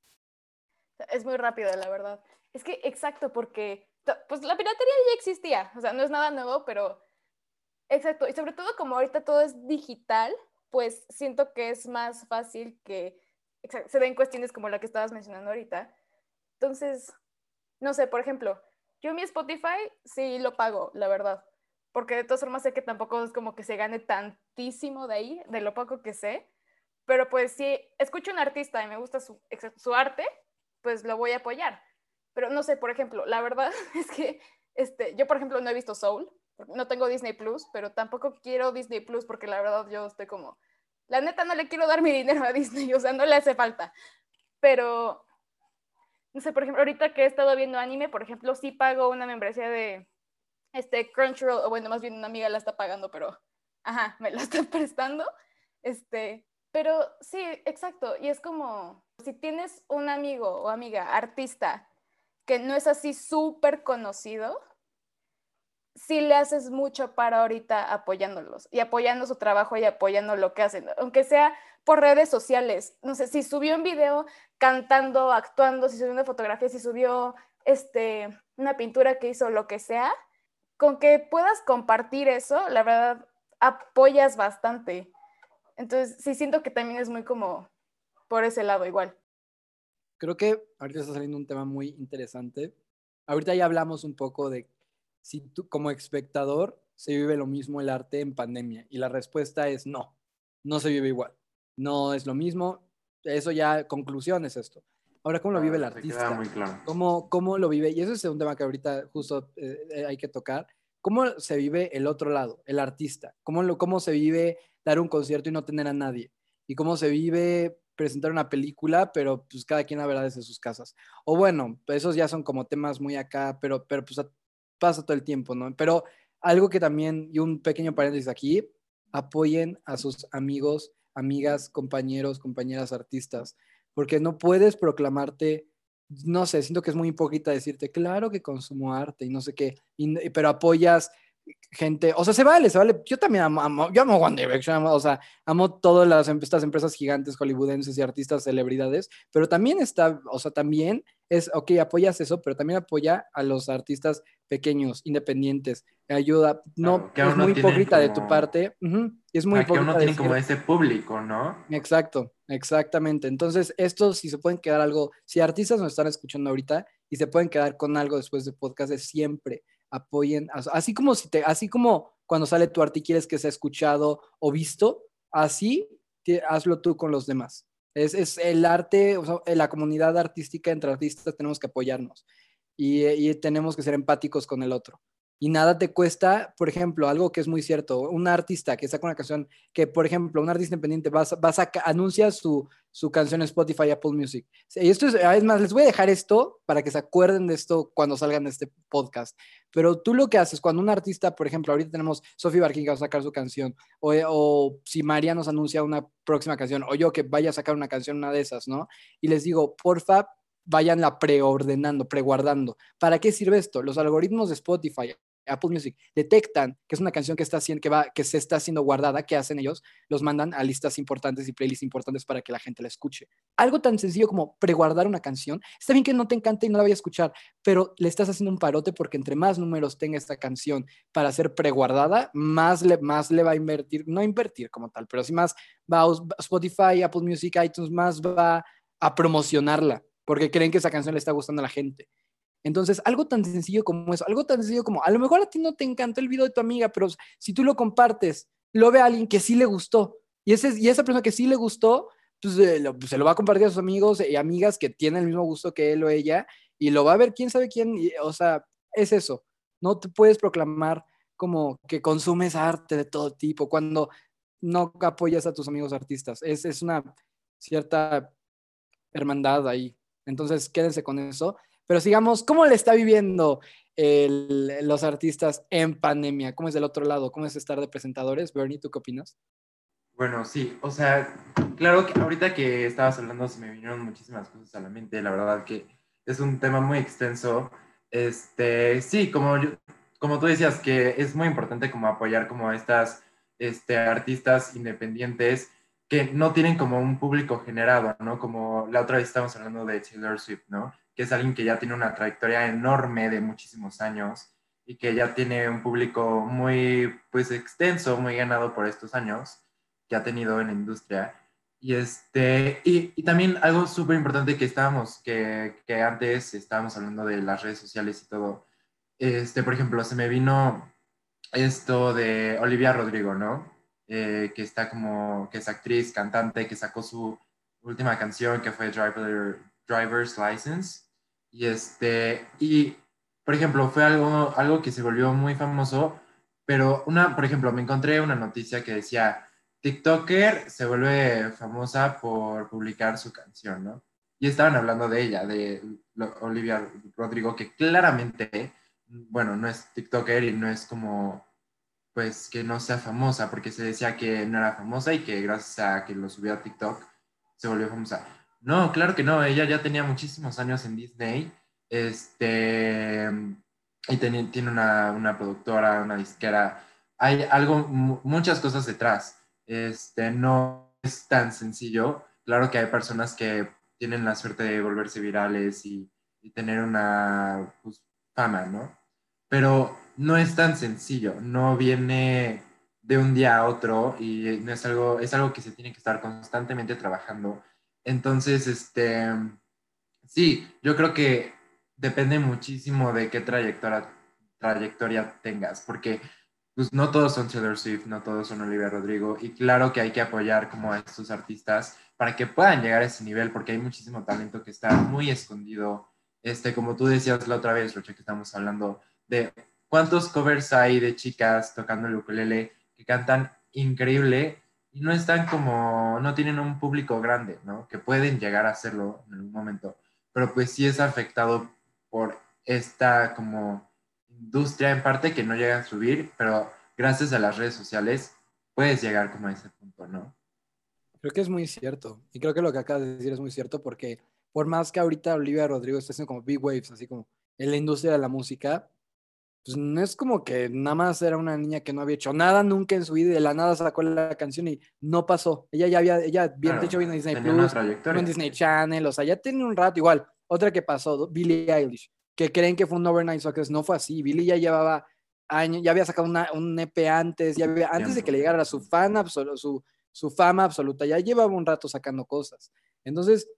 Es muy rápido, la verdad. Es que, exacto, porque pues la piratería ya existía, o sea, no es nada nuevo, pero exacto, y sobre todo como ahorita todo es digital, pues siento que es más fácil que se den cuestiones como la que estabas mencionando ahorita. Entonces, no sé, por ejemplo, yo mi Spotify sí lo pago, la verdad, porque de todas formas sé que tampoco es como que se gane tantísimo de ahí, de lo poco que sé, pero pues si escucho a un artista y me gusta su, su arte, pues lo voy a apoyar. Pero no sé, por ejemplo, la verdad es que este, yo, por ejemplo, no he visto Soul, no tengo Disney Plus, pero tampoco quiero Disney Plus porque la verdad yo estoy como, la neta no le quiero dar mi dinero a Disney, o sea, no le hace falta. Pero, no sé, por ejemplo, ahorita que he estado viendo anime, por ejemplo, sí pago una membresía de este Crunchyroll, o bueno, más bien una amiga la está pagando, pero, ajá, me la está prestando. Este, pero sí, exacto. Y es como, si tienes un amigo o amiga artista que no es así súper conocido, sí le haces mucho para ahorita apoyándolos y apoyando su trabajo y apoyando lo que hacen, aunque sea por redes sociales. No sé, si subió un video cantando, actuando, si subió una fotografía, si subió este, una pintura que hizo, lo que sea, con que puedas compartir eso, la verdad, apoyas bastante. Entonces, sí siento que también es muy como por ese lado igual. Creo que ahorita está saliendo un tema muy interesante. Ahorita ya hablamos un poco de si tú como espectador se vive lo mismo el arte en pandemia y la respuesta es no, no se vive igual. No es lo mismo. Eso ya conclusión es esto. Ahora, ¿cómo lo vive el queda artista? muy claro. ¿Cómo, ¿Cómo lo vive? Y eso es un tema que ahorita justo eh, eh, hay que tocar. ¿Cómo se vive el otro lado, el artista? ¿Cómo, lo, ¿Cómo se vive dar un concierto y no tener a nadie? ¿Y cómo se vive presentar una película, pero pues cada quien la verá desde sus casas? O bueno, pues, esos ya son como temas muy acá, pero, pero pues pasa todo el tiempo, ¿no? Pero algo que también, y un pequeño paréntesis aquí, apoyen a sus amigos, amigas, compañeros, compañeras artistas, porque no puedes proclamarte no sé, siento que es muy hipócrita decirte, claro que consumo arte y no sé qué, y pero apoyas gente, o sea, se vale, se vale. Yo también amo, amo- yo amo One Direction, amo, o sea, amo todas las, em- estas empresas gigantes hollywoodenses y artistas, celebridades, pero también está, o sea, también es, ok, apoyas eso, pero también apoya a los artistas pequeños, independientes, ayuda, no, Claro, que es no muy tienen hipócrita de tu como- parte, es muy que hipócrita no tienen decir- como ese público, ¿no? Exacto, exactamente. Entonces, esto si se pueden quedar algo, si artistas nos están escuchando ahorita y se pueden quedar con algo después de podcast, es siempre apoyen, as- así como si te, así como cuando sale tu arte y quieres que sea escuchado o visto, así ti- hazlo tú con los demás. Es, es el arte, o sea, la comunidad artística entre artistas tenemos que apoyarnos y, y tenemos que ser empáticos con el otro. Y nada te cuesta, por ejemplo, algo que es muy cierto, un artista que saca una canción, que por ejemplo, un artista independiente va, va anuncia su, su canción en Spotify, Apple Music. Y esto es, es más, les voy a dejar esto para que se acuerden de esto cuando salgan de este podcast. Pero tú lo que haces cuando un artista, por ejemplo, ahorita tenemos Sophie Barkin que va a sacar su canción, o, o si María nos anuncia una próxima canción, o yo que vaya a sacar una canción, una de esas, ¿no? Y les digo, porfa, vayanla preordenando, preguardando. ¿Para qué sirve esto? Los algoritmos de Spotify, Apple Music detectan que es una canción que, está, que, va, que se está siendo guardada, ¿qué hacen ellos? Los mandan a listas importantes y playlists importantes para que la gente la escuche. Algo tan sencillo como preguardar una canción. Está bien que no te encante y no la vaya a escuchar, pero le estás haciendo un parote porque entre más números tenga esta canción para ser preguardada, más le, más le va a invertir, no invertir como tal, pero sí más va a Spotify, Apple Music, iTunes, más va a promocionarla porque creen que esa canción le está gustando a la gente. Entonces, algo tan sencillo como eso, algo tan sencillo como, a lo mejor a ti no te encantó el video de tu amiga, pero si tú lo compartes, lo ve a alguien que sí le gustó, y, ese, y esa persona que sí le gustó, pues, eh, pues, se lo va a compartir a sus amigos y amigas que tienen el mismo gusto que él o ella, y lo va a ver quién sabe quién, o sea, es eso, no te puedes proclamar como que consumes arte de todo tipo cuando no apoyas a tus amigos artistas, es, es una cierta hermandad ahí. Entonces, quédense con eso. Pero sigamos, ¿cómo le está viviendo los artistas en pandemia? ¿Cómo es del otro lado? ¿Cómo es estar de presentadores? Bernie, ¿tú qué opinas? Bueno, sí, o sea, claro que ahorita que estabas hablando se me vinieron muchísimas cosas a la mente, la verdad que es un tema muy extenso. Este, sí, como, como tú decías, que es muy importante como apoyar como a estas este, artistas independientes que no tienen como un público generado, ¿no? Como la otra vez estábamos hablando de Taylor Swift, ¿no? Que es alguien que ya tiene una trayectoria enorme de muchísimos años y que ya tiene un público muy, pues, extenso, muy ganado por estos años que ha tenido en la industria. Y, este, y, y también algo súper importante que estábamos, que, que antes estábamos hablando de las redes sociales y todo. Este, por ejemplo, se me vino esto de Olivia Rodrigo, ¿no? Eh, que está como, que es actriz, cantante, que sacó su última canción que fue Driver, Driver's License. Y este, y por ejemplo, fue algo, algo que se volvió muy famoso, pero una, por ejemplo, me encontré una noticia que decía, TikToker se vuelve famosa por publicar su canción, ¿no? Y estaban hablando de ella, de Olivia Rodrigo, que claramente, bueno, no es TikToker y no es como pues que no sea famosa, porque se decía que no era famosa y que gracias a que lo subió a TikTok se volvió famosa. No, claro que no, ella ya tenía muchísimos años en Disney, este, y tiene una, una, productora, una disquera, hay algo, muchas cosas detrás, este, no es tan sencillo, claro que hay personas que tienen la suerte de volverse virales y, y tener una pues, fama, ¿no? Pero no es tan sencillo, no viene de un día a otro y no es algo, es algo que se tiene que estar constantemente trabajando. Entonces, este, sí, yo creo que depende muchísimo de qué trayectoria, trayectoria tengas, porque pues no todos son Taylor Swift, no todos son Olivia Rodrigo, y claro que hay que apoyar como a estos artistas para que puedan llegar a ese nivel, porque hay muchísimo talento que está muy escondido. Este, como tú decías la otra vez, Rocha, que estamos hablando de ¿Cuántos covers hay de chicas tocando el ukulele que cantan increíble y no están como, no tienen un público grande, ¿no? Que pueden llegar a hacerlo en algún momento, pero pues sí es afectado por esta como industria en parte que no llega a subir, pero gracias a las redes sociales puedes llegar como a ese punto, ¿no? Creo que es muy cierto. Y creo que lo que acabas de decir es muy cierto porque por más que ahorita Olivia Rodrigo esté haciendo como big waves, así como en la industria de la música, pues no es como que nada más era una niña que no había hecho nada nunca en su vida y de la nada sacó la canción y no pasó. Ella ya había, ella bien, de hecho vino a Disney Plus, en Disney Channel, o sea, ya tiene un rato igual. Otra que pasó, Billie Eilish, que creen que fue un overnight success, no fue así. Billie ya llevaba años, ya había sacado una, un EP antes, ya antes de que le llegara su fan su, su fama absoluta, ya llevaba un rato sacando cosas. Entonces,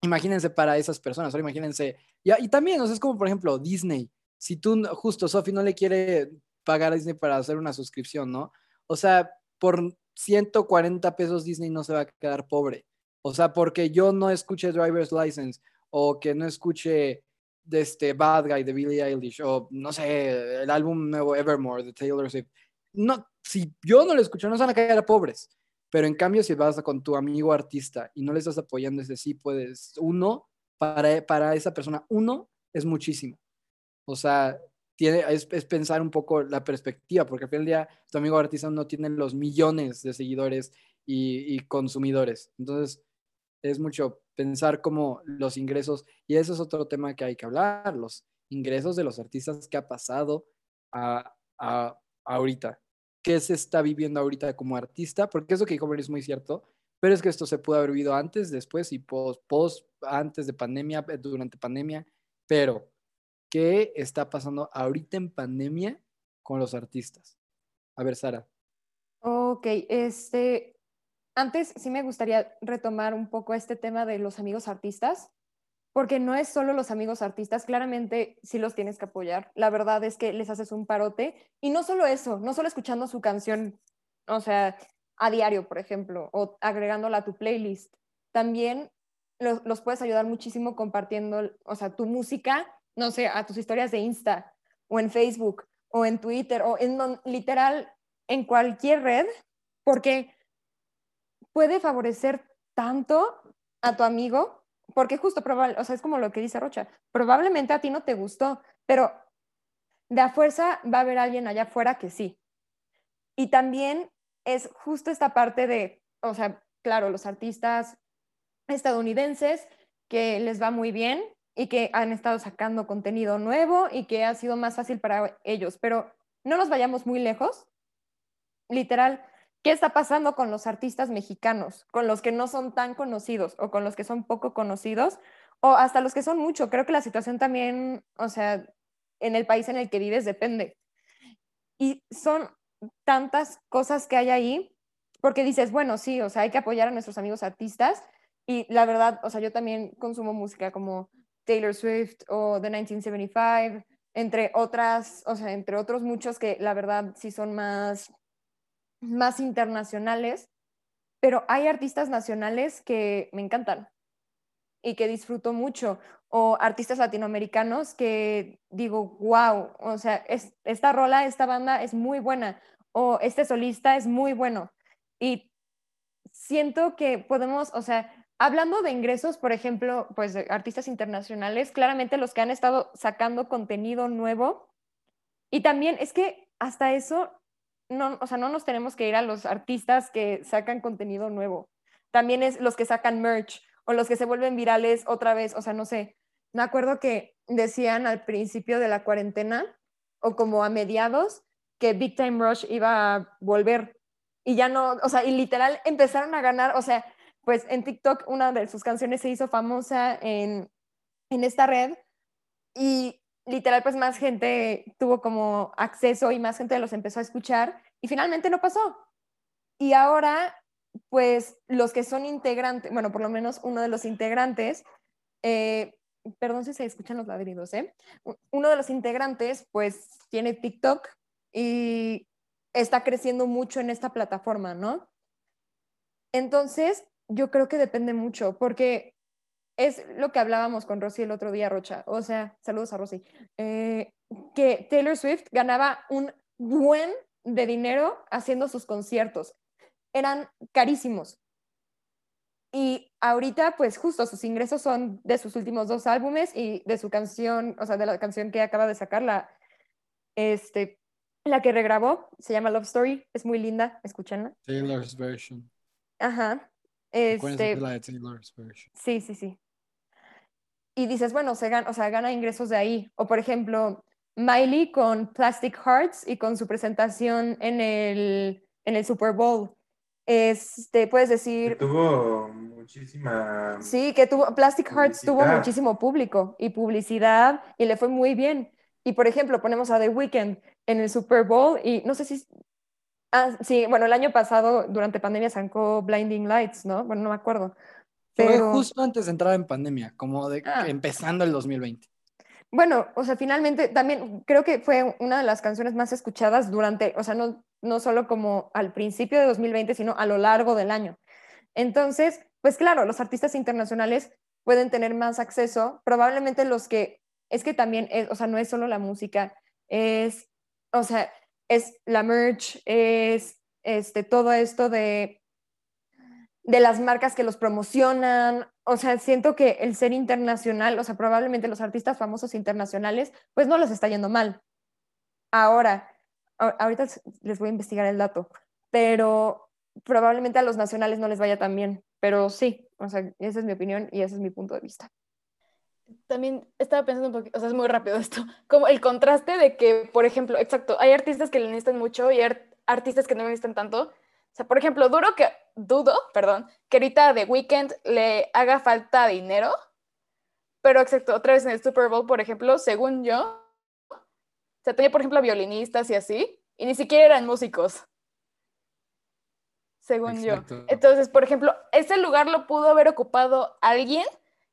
imagínense para esas personas, ahora imagínense, y, y también, o sea, es como por ejemplo Disney, si tú, justo, Sofi no le quiere pagar a Disney para hacer una suscripción, ¿no? O sea, por 140 pesos Disney no se va a quedar pobre. O sea, porque yo no escuché Driver's License o que no escuche de este Bad Guy de Billie Eilish o no sé, el álbum nuevo Evermore de Taylor Swift. No, si yo no lo escucho, no se van a quedar pobres. Pero en cambio, si vas con tu amigo artista y no le estás apoyando ese sí, puedes, uno, para, para esa persona, uno es muchísimo. O sea, tiene, es, pensar un poco la perspectiva, porque al final del día tu amigo artista no tiene los millones de seguidores y, consumidores. Entonces, es mucho pensar como los ingresos, y eso es otro tema que hay que hablar, los ingresos de los artistas que ha pasado a, a- ahorita? ¿Qué se está viviendo ahorita como artista? Porque eso que dijo es muy cierto, pero es que esto se pudo haber vivido antes, después y post, post antes de pandemia, durante pandemia, pero ¿qué está pasando ahorita en pandemia con los artistas? A ver, Sara. Ok, este, antes sí me gustaría retomar un poco este tema de los amigos artistas, porque no es solo los amigos artistas, claramente sí los tienes que apoyar. La verdad es que les haces un parote y no solo eso, no solo escuchando su canción, o sea, a diario, por ejemplo, o agregándola a tu playlist. También los, los puedes ayudar muchísimo compartiendo, o sea, tu música, no sé, a tus historias de Insta o en Facebook o en Twitter o en don- literal en cualquier red, porque puede favorecer tanto a tu amigo, porque justo, probable, o sea, es como lo que dice Rocha, probablemente a ti no te gustó, pero de a fuerza va a haber alguien allá afuera que sí. Y también es justo esta parte de, o sea, claro, los artistas estadounidenses que les va muy bien y que han estado sacando contenido nuevo y que ha sido más fácil para ellos, pero no nos vayamos muy lejos. Literal, ¿qué está pasando con los artistas mexicanos, con los que no son tan conocidos o con los que son poco conocidos o hasta los que son mucho? Creo que la situación también, o sea, en el país en el que vives depende. Y son tantas cosas que hay ahí, porque dices, bueno, sí, o sea, hay que apoyar a nuestros amigos artistas. Y la verdad, o sea, yo también consumo música como Taylor Swift o The 1975, entre otras, o sea, entre otros muchos que la verdad sí son más, más internacionales, pero hay artistas nacionales que me encantan y que disfruto mucho, o artistas latinoamericanos que digo, wow, o sea, es, esta rola, esta banda es muy buena, o este solista es muy bueno. Y siento que podemos, o sea, hablando de ingresos, por ejemplo, pues de artistas internacionales, claramente los que han estado sacando contenido nuevo, y también es que hasta eso, no, o sea, no nos tenemos que ir a los artistas que sacan contenido nuevo. También es los que sacan merch o los que se vuelven virales otra vez, o sea, no sé. Me acuerdo que decían al principio de la cuarentena o como a mediados que Big Time Rush iba a volver y ya no, o sea, y literal empezaron a ganar, o sea, pues en TikTok una de sus canciones se hizo famosa en, en esta red y literal pues más gente tuvo como acceso y más gente los empezó a escuchar y finalmente no pasó. Y ahora pues los que son integrantes, bueno, por lo menos uno de los integrantes, eh, perdón si se escuchan los ladridos, ¿eh? Uno de los integrantes pues tiene TikTok y está creciendo mucho en esta plataforma, ¿no? Entonces, yo creo que depende mucho, porque es lo que hablábamos con Rosy el otro día, Rocha. O sea, saludos a Rosy. Eh, que Taylor Swift ganaba un buen de dinero haciendo sus conciertos. Eran carísimos. Y ahorita, pues justo sus ingresos son de sus últimos dos álbumes y de su canción, o sea, de la canción que acaba de sacar, la, este, la que regrabó, se llama Love Story, es muy linda, escúchenla. Taylor's version. Ajá. Que Este, es la de Taylor's version. Sí, sí, sí. Y dices, bueno, se gana, o sea, gana ingresos de ahí. O por ejemplo, Miley con Plastic Hearts y con su presentación en el, en el Super Bowl. Este, puedes Que decir, tuvo muchísima... sí, que tuvo, Plastic Hearts tuvo muchísimo público y publicidad y le fue muy bien. Y por ejemplo, ponemos a The Weeknd en el Super Bowl y no sé si... Ah, sí, bueno, el año pasado durante pandemia sacó Blinding Lights, ¿no? Bueno, no me acuerdo. Fue Pero... justo antes de entrar en pandemia, como de Ah. empezando el 2020. Bueno, o sea, finalmente también creo que fue una de las canciones más escuchadas durante, o sea, no, no solo como al principio de 2020, sino a lo largo del año. Entonces, pues claro, los artistas internacionales pueden tener más acceso, probablemente los que, es que también, es, o sea, no es solo la música, es, o sea, es la merch, es este, todo esto de, de las marcas que los promocionan, o sea, siento que el ser internacional, o sea, probablemente los artistas famosos internacionales, pues no les está yendo mal. Ahora, ahorita les voy a investigar el dato, pero probablemente a los nacionales no les vaya tan bien, pero sí, o sea, esa es mi opinión y ese es mi punto de vista. También estaba pensando un poquito, o sea, es muy rápido esto, como el contraste de que, por ejemplo, exacto, hay artistas que le necesitan mucho y hay artistas que no le necesitan tanto. O sea, por ejemplo, duro que, dudo, perdón, que ahorita de Weekend le haga falta dinero, pero exacto, otra vez en el Super Bowl, por ejemplo, según yo, o sea, tenía, por ejemplo, violinistas y así, y ni siquiera eran músicos según yo. Entonces, por ejemplo, ese lugar lo pudo haber ocupado alguien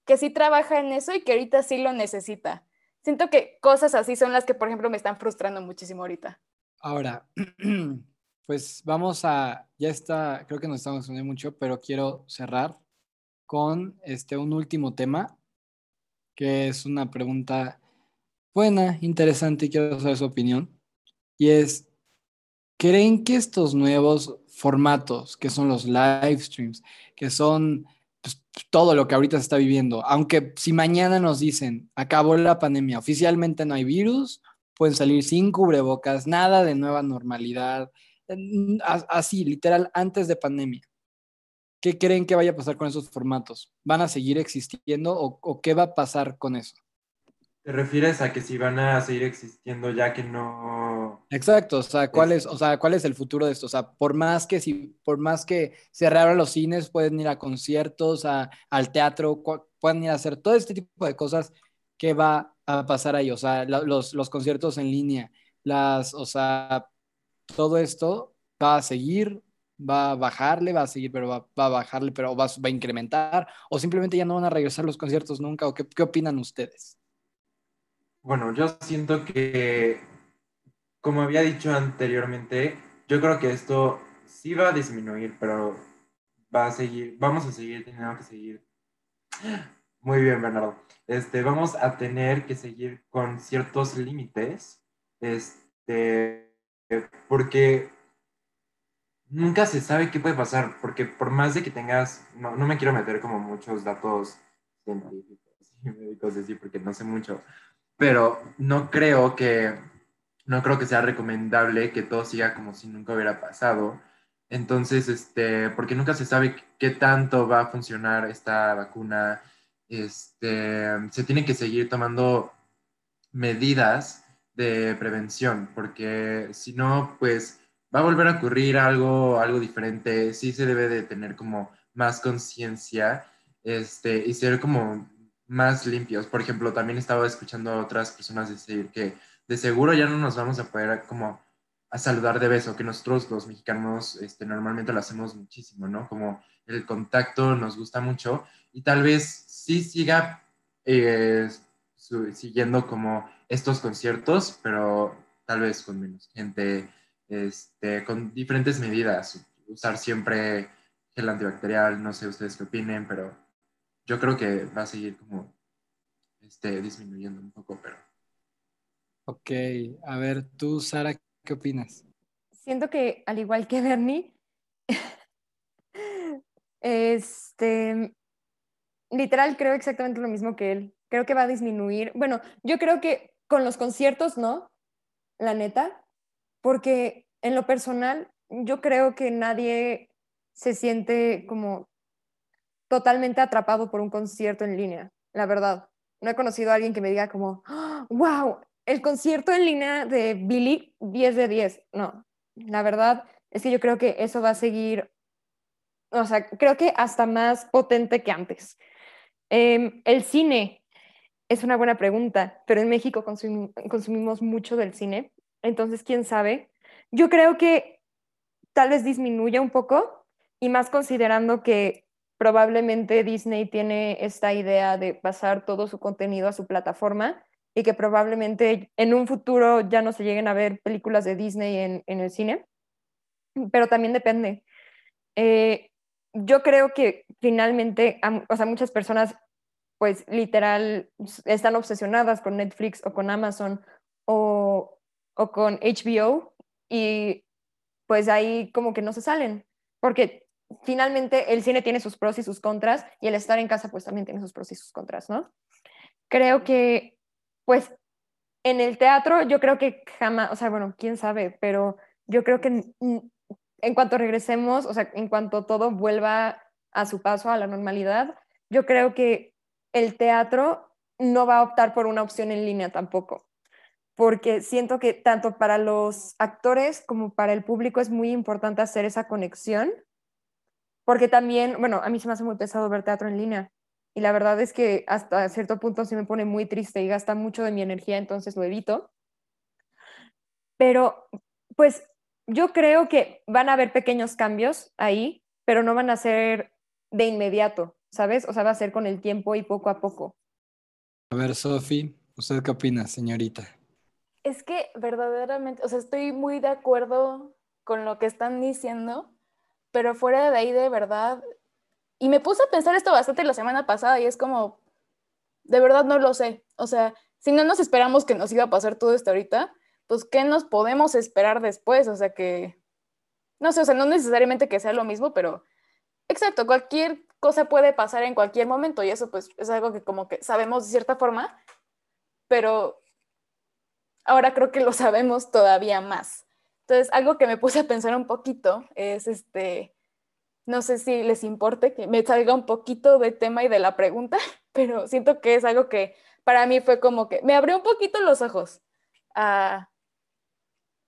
que sí trabaja en eso y que ahorita sí lo necesita. Siento que cosas así son las que, por ejemplo, me están frustrando muchísimo ahorita. Ahora, pues vamos a, ya está, creo que nos estamos uniendo mucho, pero quiero cerrar con este un último tema, que es una pregunta buena, interesante y quiero saber su opinión. Y es, ¿creen que estos nuevos formatos, que son los live streams, que son todo lo que ahorita se está viviendo. Aunque si mañana nos dicen, acabó la pandemia, oficialmente no hay virus, pueden salir sin cubrebocas, nada de nueva normalidad, así, literal, antes de pandemia. ¿Qué creen que vaya a pasar con esos formatos? ¿Van a seguir existiendo o, o qué va a pasar con eso? ¿Te refieres a que si van a seguir existiendo ya que no Exacto, o sea, ¿cuál es, o sea, ¿cuál es el futuro de esto? O sea, por más que si, por más que se reabran los cines, pueden ir a conciertos, a, al teatro, pueden ir a hacer todo este tipo de cosas, ¿qué va a pasar ahí? O sea, los, los conciertos en línea, las, o sea, todo esto va a seguir, va a bajarle, va a seguir, pero va, a bajarle, pero va, va, a incrementar, o simplemente ya no van a regresar los conciertos nunca, o qué, qué opinan ustedes? Bueno, yo siento que como había dicho anteriormente, yo creo que esto sí va a disminuir, pero va a seguir, vamos a seguir teniendo que seguir. Muy bien, Bernardo. Este, vamos a tener que seguir con ciertos límites, este, porque nunca se sabe qué puede pasar, porque por más de que tengas, no, no me quiero meter como muchos datos científicos y médicos así, porque no sé mucho, pero no creo que no creo que sea recomendable que todo siga como si nunca hubiera pasado. Entonces, este, porque nunca se sabe qué tanto va a funcionar esta vacuna, este, se tiene que seguir tomando medidas de prevención, porque si no, pues va a volver a ocurrir algo, algo diferente. Sí se debe de tener como más conciencia este, y ser como más limpios. Por ejemplo, también estaba escuchando a otras personas decir que de seguro ya no nos vamos a poder como a saludar de beso, que nosotros los mexicanos este, normalmente lo hacemos muchísimo, ¿no? Como el contacto nos gusta mucho y tal vez sí siga eh, siguiendo como estos conciertos, pero tal vez con menos gente, este, con diferentes medidas, usar siempre gel antibacterial, no sé ustedes qué opinen, pero yo creo que va a seguir como este, disminuyendo un poco, pero Ok, a ver, tú, Sara, ¿qué opinas? Siento que, al igual que Bernie, este, literal creo exactamente lo mismo que él. Creo que va a disminuir. Bueno, yo creo que con los conciertos no, la neta, porque en lo personal, yo creo que nadie se siente como totalmente atrapado por un concierto en línea, la verdad. No he conocido a alguien que me diga como, wow, el concierto en línea de Billy, 10 de 10. No, la verdad es que yo creo que eso va a seguir, o sea, creo que hasta más potente que antes. Em, el cine es una buena pregunta, pero en México consumimos mucho del cine, entonces, ¿quién sabe? Yo creo que tal vez disminuya un poco y más considerando que probablemente Disney tiene esta idea de pasar todo su contenido a su plataforma y que probablemente en un futuro ya no se lleguen a ver películas de Disney en, el cine, pero también depende. Eh, yo creo que finalmente, o sea, muchas personas pues literal están obsesionadas con Netflix o con Amazon o, o con HBO y pues ahí como que no se salen, porque finalmente el cine tiene sus pros y sus contras y el estar en casa pues también tiene sus pros y sus contras, ¿no? Creo que pues en el teatro yo creo que jamás, o sea, bueno, quién sabe, pero yo creo que en, cuanto regresemos, o sea, en cuanto todo vuelva a su paso, a la normalidad, yo creo que el teatro no va a optar por una opción en línea tampoco, porque siento que tanto para los actores como para el público es muy importante hacer esa conexión, porque también, bueno, a mí se me hace muy pesado ver teatro en línea. Y la verdad es que hasta cierto punto se me pone muy triste y gasta mucho de mi energía, entonces lo evito. Pero, pues, yo creo que van a haber pequeños cambios ahí, pero no van a ser de inmediato, ¿sabes? O sea, va a ser con el tiempo y poco a poco. A ver, Sofi, ¿usted qué opina, señorita? Es que verdaderamente, o sea, estoy muy de acuerdo con lo que están diciendo, pero fuera de ahí de verdad, y me puse a pensar esto bastante la semana pasada y es como, de verdad no lo sé, o sea, si no nos esperamos que nos iba a pasar todo esto ahorita, pues ¿qué nos podemos esperar después? O sea, que, no sé, o sea, no necesariamente que sea lo mismo, pero, exacto, cualquier cosa puede pasar en cualquier momento y eso pues es algo que como que sabemos de cierta forma, pero ahora creo que lo sabemos todavía más. Entonces, algo que me puse a pensar un poquito es este, no sé si les importe que me salga un poquito de tema y de la pregunta, pero siento que es algo que para mí fue como que me abrió un poquito los ojos a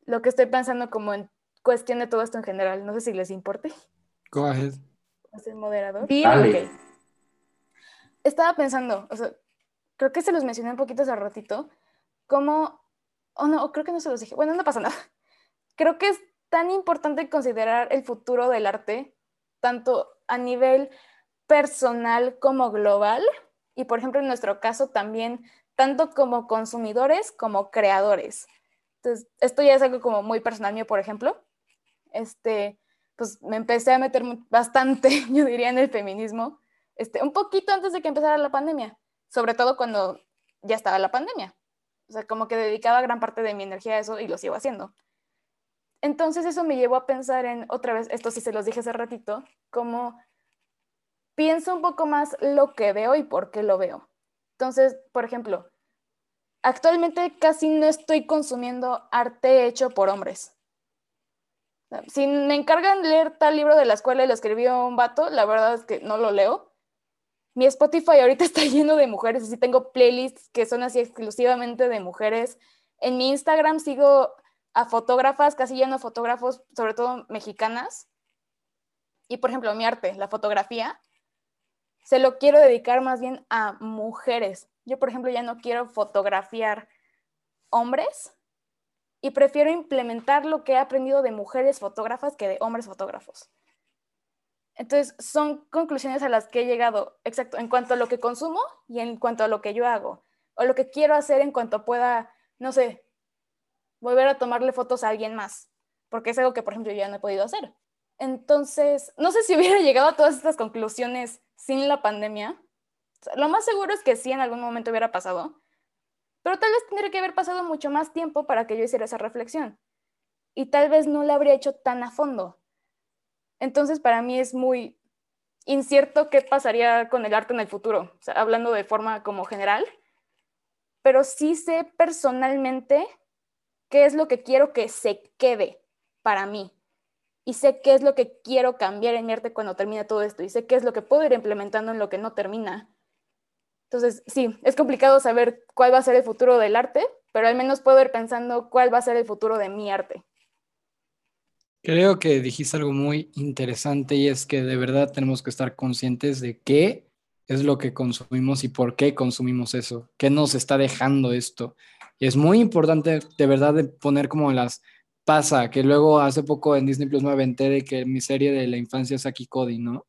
lo que estoy pensando como en cuestión de todo esto en general. No sé si les importe. Go ahead el moderador? Sí, Estaba pensando, o sea, creo que se los mencioné un poquito hace ratito, como, oh no, creo que no se los dije, bueno, no pasa nada. Creo que es tan importante considerar el futuro del arte, tanto a nivel personal como global, y por ejemplo en nuestro caso también, tanto como consumidores como creadores. Entonces, esto ya es algo como muy personal mío, por ejemplo. Este, pues me empecé a meter bastante, yo diría, en el feminismo, este, un poquito antes de que empezara la pandemia, sobre todo cuando ya estaba la pandemia. O sea, como que dedicaba gran parte de mi energía a eso y lo sigo haciendo. Entonces eso me llevó a pensar en, otra vez, esto sí se los dije hace ratito, como pienso un poco más lo que veo y por qué lo veo. Entonces, por ejemplo, actualmente casi no estoy consumiendo arte hecho por hombres. Si me encargan leer tal libro de la escuela y lo escribió un vato, la verdad es que no lo leo. Mi Spotify ahorita está lleno de mujeres, así tengo playlists que son así exclusivamente de mujeres. En mi Instagram sigo a fotógrafas, casi lleno de fotógrafos, sobre todo mexicanas. Y por ejemplo, mi arte, la fotografía, se lo quiero dedicar más bien a mujeres. Yo, por ejemplo, ya no quiero fotografiar hombres, y prefiero implementar lo que he aprendido de mujeres fotógrafas que de hombres fotógrafos. Entonces, son conclusiones a las que he llegado, exacto, en cuanto a lo que consumo y en cuanto a lo que yo hago, o lo que quiero hacer en cuanto pueda, no sé, volver a tomarle fotos a alguien más, porque es algo que, por ejemplo, yo ya no he podido hacer. Entonces, no sé si hubiera llegado a todas estas conclusiones sin la pandemia. lo más seguro es que sí en algún momento hubiera pasado, pero tal vez tendría que haber pasado mucho más tiempo para que yo hiciera esa reflexión. Y tal vez no la habría hecho tan a fondo. Entonces, para mí es muy incierto qué pasaría con el arte en el futuro, hablando de forma como general. Pero sí sé personalmente qué es lo que quiero que se quede para mí. Y sé qué es lo que quiero cambiar en mi arte cuando termine todo esto. Y sé qué es lo que puedo ir implementando en lo que no termina entonces, sí, es complicado saber cuál va a ser el futuro del arte, pero al menos puedo ir pensando cuál va a ser el futuro de mi arte. Creo que dijiste algo muy interesante y es que de verdad tenemos que estar conscientes de qué es lo que consumimos y por qué consumimos eso, qué nos está dejando esto. Y es muy importante de verdad de poner como las pasa, que luego hace poco en Disney Plus me aventé de que mi serie de la infancia es aquí Cody, ¿no?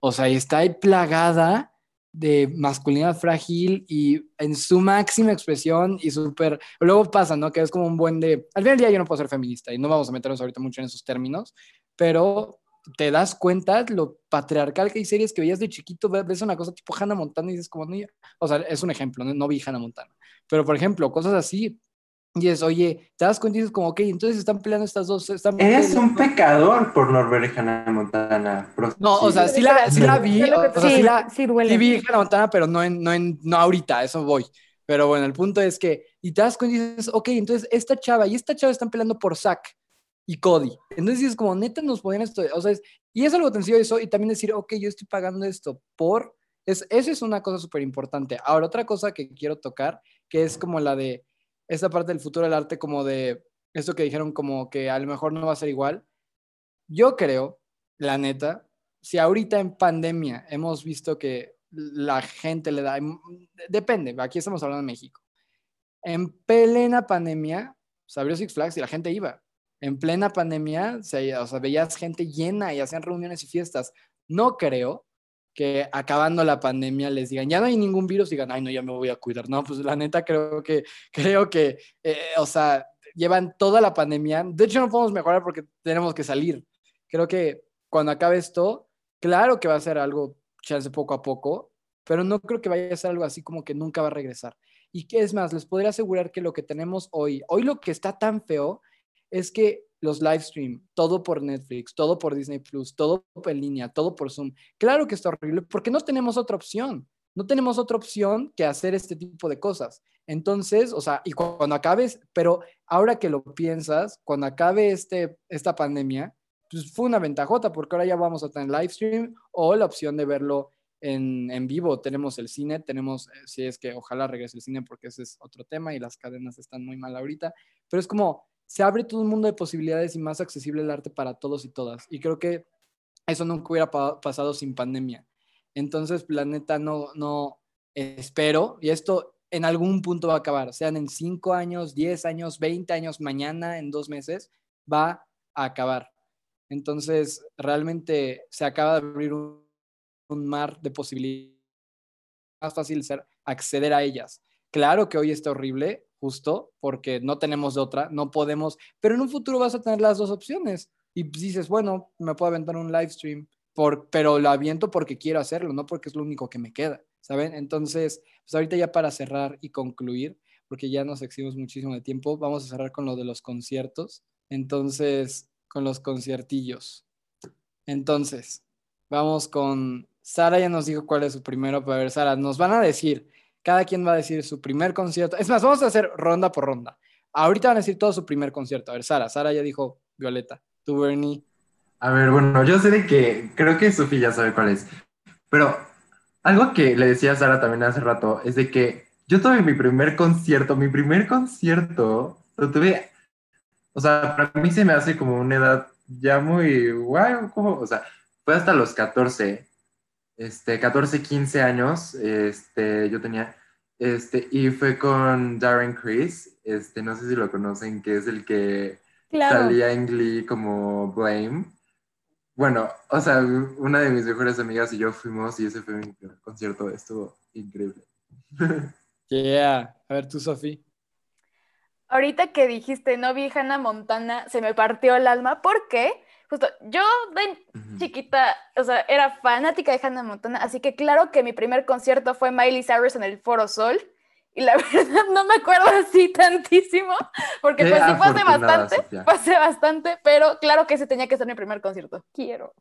O sea, y está ahí plagada de masculinidad frágil y en su máxima expresión y súper... Luego pasa, ¿no? Que es como un buen de... Al final del día yo no puedo ser feminista y no vamos a meternos ahorita mucho en esos términos, pero te das cuenta lo patriarcal que hay series que veías de chiquito, ves una cosa tipo Hannah Montana y dices como, no, o sea, es un ejemplo, no, no vi Hannah Montana, pero por ejemplo, cosas así, y es, oye, te das cuenta y dices como, ok, entonces están peleando estas dos. Están Eres un pecador por no ver Hannah Montana. No, o sea, sí la, sí la vi, o, sea, sí, la, sí, duele. sí vi Hannah Montana, pero no, en, no, en, no ahorita, eso voy. Pero bueno, el punto es que, y te das cuenta y dices, ok, entonces esta chava y esta chava están peleando por Zack y Cody. Entonces dices como, neta nos ponen esto, o sea, es, y es algo sencillo eso, y también decir, ok, yo estoy pagando esto por Es, eso es una cosa súper importante. Ahora, otra cosa que quiero tocar, que es como la de esta parte del futuro del arte, como de esto que dijeron, como que a lo mejor no va a ser igual. Yo creo, la neta, si ahorita en pandemia hemos visto que la gente le da, depende, aquí estamos hablando de México. En plena pandemia, se abrió Six Flags y la gente iba. En plena pandemia, o sea, veías gente llena y hacían reuniones y fiestas. No creo que acabando la pandemia les digan, ya no hay ningún virus, digan, ay, no, ya me voy a cuidar. No, pues la neta creo que, creo que, eh, o sea, llevan toda la pandemia. De hecho, no podemos mejorar porque tenemos que salir. Creo que cuando acabe esto, claro que va a ser algo, chance poco a poco, pero no creo que vaya a ser algo así como que nunca va a regresar. Y que es más, les podría asegurar que lo que tenemos hoy, hoy lo que está tan feo es que los live stream, todo por Netflix, todo por Disney Plus, todo en línea, todo por Zoom. Claro que está horrible porque no tenemos otra opción. No tenemos otra opción que hacer este tipo de cosas. Entonces, o sea, y cuando acabes, pero ahora que lo piensas, cuando acabe este, esta pandemia, pues fue una ventajota porque ahora ya vamos a tener live stream o la opción de verlo en, en, vivo. Tenemos el cine, tenemos, eh, si es que ojalá regrese el cine porque ese es otro tema y las cadenas están muy mal ahorita, pero es como se abre todo un mundo de posibilidades y más accesible el arte para todos y todas. Y creo que eso nunca hubiera pasado sin pandemia. Entonces, Planeta no, no espero, y esto en algún punto va a acabar, sean en 5 años, 10 años, 20 años, mañana, en dos meses, va a acabar. Entonces, realmente se acaba de abrir un, un mar de posibilidades, más fácil ser acceder a ellas. Claro que hoy está horrible, justo, porque no tenemos de otra, no podemos, pero en un futuro vas a tener las dos opciones. Y dices, bueno, me puedo aventar un live stream, por, pero lo aviento porque quiero hacerlo, no porque es lo único que me queda, ¿saben? Entonces, pues ahorita ya para cerrar y concluir, porque ya nos excedimos muchísimo de tiempo, vamos a cerrar con lo de los conciertos. Entonces, con los conciertillos. Entonces, vamos con Sara, ya nos dijo cuál es su primero, para ver, Sara, nos van a decir cada quien va a decir su primer concierto. Es más, vamos a hacer ronda por ronda. Ahorita van a decir todo su primer concierto. A ver, Sara. Sara ya dijo Violeta. Tú, Bernie. A ver, bueno, yo sé de que creo que Sofía ya sabe cuál es. Pero algo que le decía a Sara también hace rato es de que yo tuve mi primer concierto. Mi primer concierto lo tuve. O sea, para mí se me hace como una edad ya muy guay. O sea, fue hasta los 14 este, 14, 15 años, este, yo tenía, este, y fue con Darren Chris, este, no sé si lo conocen, que es el que salía en Glee como Blame. Bueno, o sea, una de mis mejores amigas y yo fuimos y ese fue mi concierto, estuvo increíble. Yeah, a ver tú, Sofía. Ahorita que dijiste no vi Hannah Montana, se me partió el alma porque justo yo de chiquita, o sea, era fanática de Hannah Montana, así que claro que mi primer concierto fue Miley Cyrus en el Foro Sol. Y la verdad no me acuerdo así tantísimo, porque pues sí hace bastante, hace bastante, pero claro que ese tenía que ser mi primer concierto. Quiero.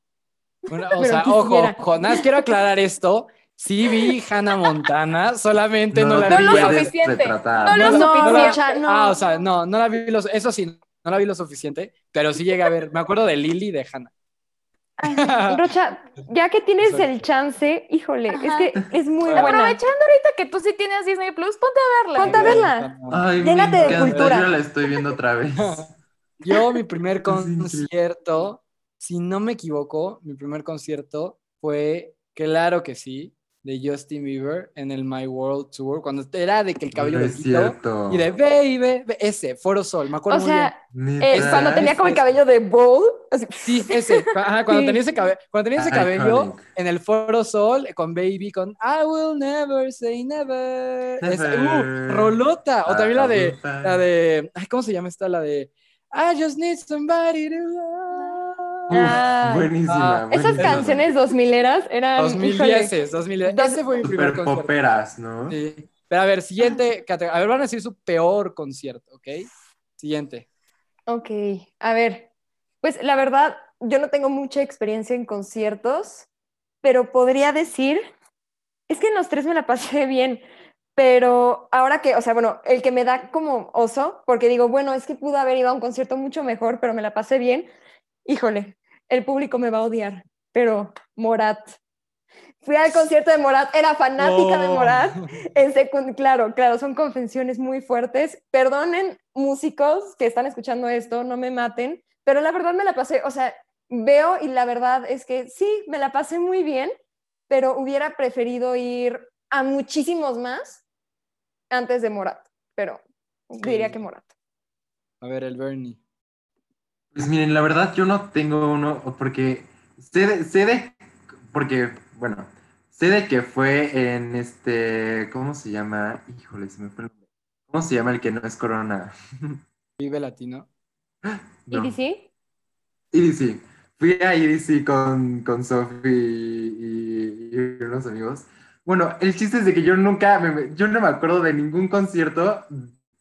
Bueno, o sea, ojo, Jonás, quiero aclarar esto. Sí vi Hannah Montana, solamente no, la vi. No lo suficiente. No lo suficiente. Ah, o sea, no, no la vi los, eso sí, no la vi lo suficiente, pero sí llegué a ver. Me acuerdo de Lily y de Hannah. Rocha, ya que tienes el chance, híjole, es que es muy buena. Aprovechando ahorita que tú sí tienes Disney Plus, ponte a verla. Ponte a verla. Ay, de cultura. Yo la estoy viendo otra vez. Yo, mi primer concierto, si no me equivoco, mi primer concierto fue, claro que sí, de Justin Bieber en el My World Tour, cuando era de que el cabello no es cierto. y de baby, ese, Foro Sol, me acuerdo o sea, eh, cuando tenía como el cabello de bowl. Sí, ese, cuando tenía ese, cabello, cuando tenía ese cabello en el Foro Sol con Baby, con I will never say never. uh, Rolota, o también la de, la de, ¿cómo se llama esta? La de I just need somebody to love buenísima, Esas canciones 2000 eras eran. 2010, 2010. Ese fue mi primer concierto. poperas, ¿no? Sí. Pero a ver, siguiente A ver, van a decir su peor concierto, ¿ok? Siguiente. Ok, a ver. Pues la verdad, yo no tengo mucha experiencia en conciertos, pero podría decir. Es que en los tres me la pasé bien. Pero ahora que, o sea, bueno, el que me da como oso, porque digo, bueno, es que pude haber ido a un concierto mucho mejor, pero me la pasé bien, híjole, el público me va a odiar, pero Morat. Fui al concierto de Morat, era fanática de. Morat. En secund claro, claro, son confesiones muy fuertes. Perdonen, músicos que están escuchando esto, no me maten, pero la verdad me la pasé, o sea, veo y la verdad es que sí, me la pasé muy bien, pero hubiera preferido ir a muchísimos más antes de Morat, pero diría que Morat. A ver, el Bernie. Pues miren, la verdad yo no tengo uno porque sé de, sé de- porque, bueno, sé de que fue en este, ¿cómo se llama? Híjole, se me fue el nombre. ¿Cómo se llama el que no es Corona? Vive Latino. No. ¿EDC? EDC. Fui a EDC con, con Sophie y, y unos amigos. Bueno, el chiste es de que yo nunca, me- yo no me acuerdo de ningún concierto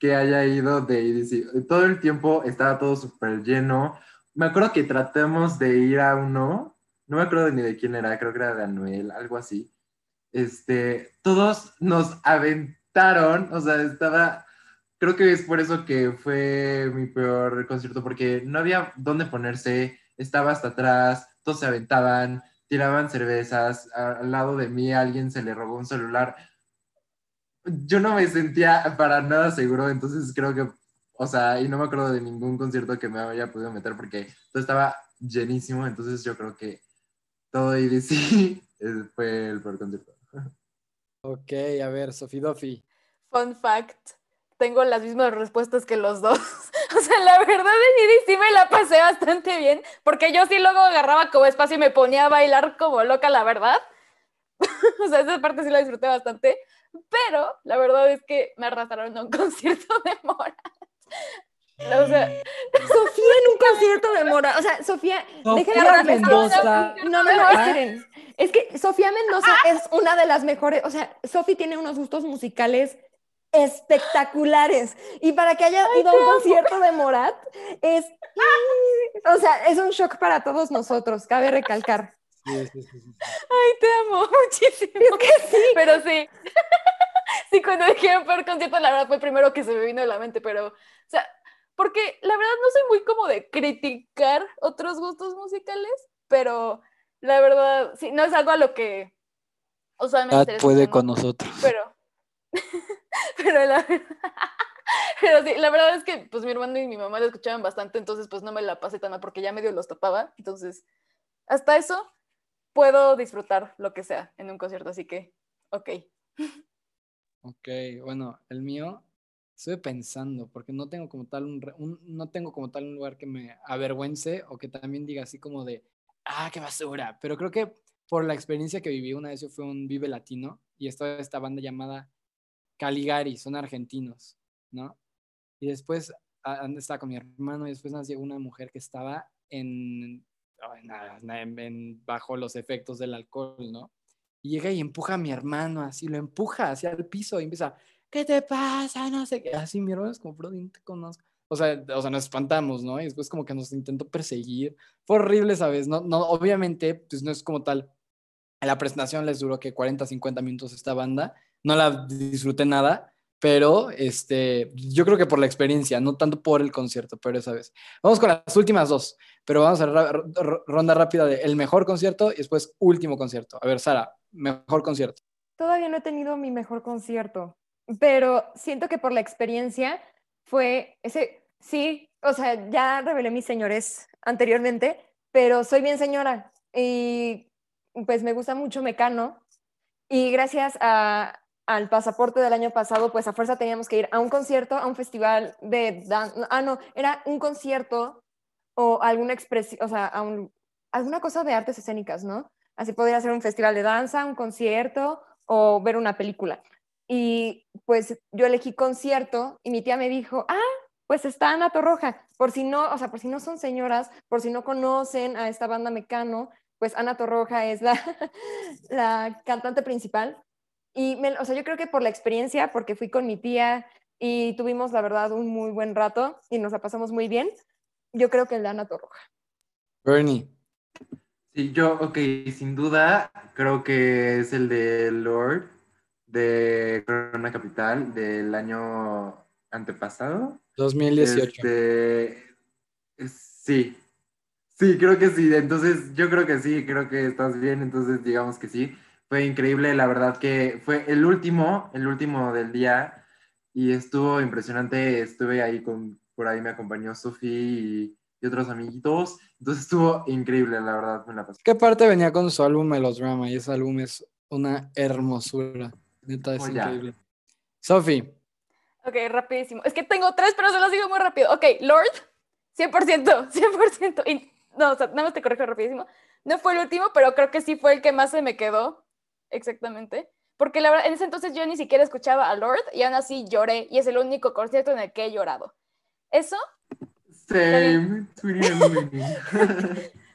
que haya ido de. Todo el tiempo estaba todo súper lleno. Me acuerdo que tratamos de ir a uno, no me acuerdo ni de quién era, creo que era de Anuel, algo así. Este, todos nos aventaron, o sea, estaba, creo que es por eso que fue mi peor concierto, porque no había dónde ponerse, estaba hasta atrás, todos se aventaban, tiraban cervezas, al lado de mí alguien se le robó un celular. Yo no me sentía para nada seguro, entonces creo que, o sea, y no me acuerdo de ningún concierto que me haya podido meter porque todo estaba llenísimo, entonces yo creo que todo EDC eh, fue el peor concierto. Ok, a ver, Sofi Dofi. Fun fact, tengo las mismas respuestas que los dos. O sea, la verdad en EDC me la pasé bastante bien, porque yo sí luego agarraba como espacio y me ponía a bailar como loca, la verdad. O sea, esa parte sí la disfruté bastante, pero la verdad es que me arrastraron a un concierto de Mora. O sea, Sofía en un concierto de Morat, o sea, Sofía, Sofía déjenme Mendoza. No, no, no, esperen. Es que Sofía Mendoza es una de las mejores, o sea, Sofía tiene unos gustos musicales espectaculares. Y para que haya ido a un concierto de Morat, es, o sea, es un shock para todos nosotros, cabe recalcar. Sí, sí, sí, sí. ay, te amo muchísimo. Es que sí, Pero sí. Sí, cuando dijeron peor concierto, la verdad fue el primero que se me vino a la mente, pero, o sea, porque la verdad no soy muy como de criticar otros gustos musicales, pero la verdad, sí, no es algo a lo que usualmente puede con ¿no? nosotros. Pero, pero la pero sí, la verdad es que pues mi hermano y mi mamá lo escuchaban bastante, entonces pues no me la pasé tan mal porque ya medio los topaba, entonces hasta eso puedo disfrutar lo que sea en un concierto, así que, ok. Ok, bueno, el mío, estoy pensando, porque no tengo como tal un, un- no tengo como tal un lugar que me avergüence o que también diga así como de, ah, qué basura. Pero creo que por la experiencia que viví una vez yo fui a un Vive Latino y estaba esta banda llamada Caligari, son argentinos, ¿no? Y después estaba con mi hermano y después nos llegó una mujer que estaba en, bajo los efectos del alcohol, ¿no? Y llega y empuja a mi hermano, así lo empuja hacia el piso y empieza, ¿qué te pasa? No sé qué. Así mi hermano es como, bro, ni te conozco. O sea, o sea, nos espantamos, ¿no? Y después como que nos intentó perseguir. Fue horrible, ¿sabes? No, no, obviamente, pues no es como tal. La presentación les duró que 40, 50 minutos esta banda. No la disfruté nada, pero este, yo creo que por la experiencia, no tanto por el concierto, pero esa vez. Vamos con las últimas dos, pero vamos a ra- ronda rápida de el mejor concierto y después último concierto. A ver, Sara, mejor concierto. Todavía no he tenido mi mejor concierto, pero siento que por la experiencia fue ese, sí, o sea, ya revelé mis señores anteriormente, pero soy bien señora y pues me gusta mucho Mecano y gracias a- al pasaporte del año pasado, pues a fuerza teníamos que ir a un concierto, a un festival de dan- ah no, era un concierto o alguna expresión, o sea, a un- alguna cosa de artes escénicas, ¿no? Así podría ser un festival de danza, un concierto o ver una película. Y pues yo elegí concierto y mi tía me dijo, ah, pues está Ana Torroja. Por si no, o sea, por si no son señoras, por si no conocen a esta banda Mecano, pues Ana Torroja es la, la cantante principal. Y, me- o sea, yo creo que por la experiencia, porque fui con mi tía y tuvimos, la verdad, un muy buen rato y nos la pasamos muy bien, yo creo que el de Ana Torroja. Bernie. Sí, yo, ok, sin duda, creo que es el de Lord de Corona Capital del año antepasado. 2018. Este, sí, sí, creo que sí. Entonces, yo creo que sí, creo que estás bien. Entonces, digamos que sí. Fue increíble, la verdad que fue el último, el último del día y estuvo impresionante. Estuve ahí con, por ahí me acompañó Sofi y, y otros amiguitos. Entonces estuvo increíble, la verdad, me la pasé. ¿Qué parte venía con su álbum Melodrama? Y ese álbum es una hermosura. Neta, es Joya. increíble. Sofi, Ok, rapidísimo. Es que tengo tres, pero se los digo muy rápido. Ok, Lord, 100%, 100%. Y, no, o sea, nada más te corrijo rapidísimo. No fue el último, pero creo que sí fue el que más se me quedó. Exactamente. Porque la verdad, en ese entonces yo ni siquiera escuchaba a Lord y aún así lloré y es el único concierto en el que he llorado. Eso, Same,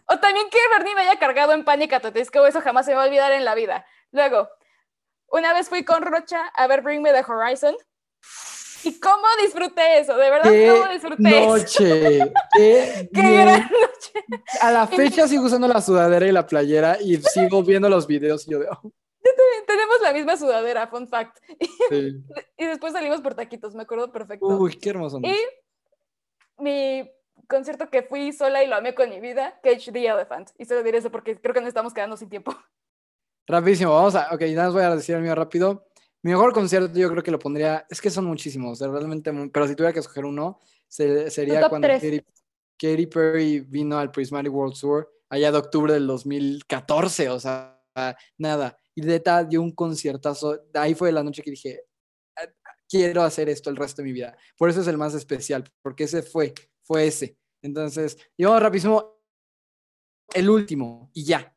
o también que Bernie me haya cargado en the Disco, eso jamás se me va a olvidar en la vida. Luego, una vez fui con Rocha a ver Bring Me the Horizon. ¿Y cómo disfruté eso? De verdad, qué ¿cómo disfruté eso? noche. Qué, ¡Qué gran noche! A la fecha sigo usando la sudadera y la playera y sigo viendo los videos y yo de, oh, Tenemos la misma sudadera, fun fact. sí. Y después salimos por taquitos, me acuerdo perfecto. Uy, qué hermoso. y mi concierto que fui sola y lo amé con mi vida, Cage the Elephant. Y solo diré eso porque creo que nos estamos quedando sin tiempo. Rapidísimo, vamos a, ok, nada más voy a decir el mío rápido. Mi mejor concierto yo creo que lo pondría, es que son muchísimos, realmente, pero si tuviera que escoger uno, se- sería cuando. Katy, Katy Perry vino al Prismatic World Tour allá de octubre del 2014, o sea, nada. Y neta dio un conciertazo, ahí fue la noche que dije, "Ah, quiero hacer esto el resto de mi vida. Por eso es el más especial, porque ese fue, fue ese. Entonces, y vamos rapidísimo, el último, y ya.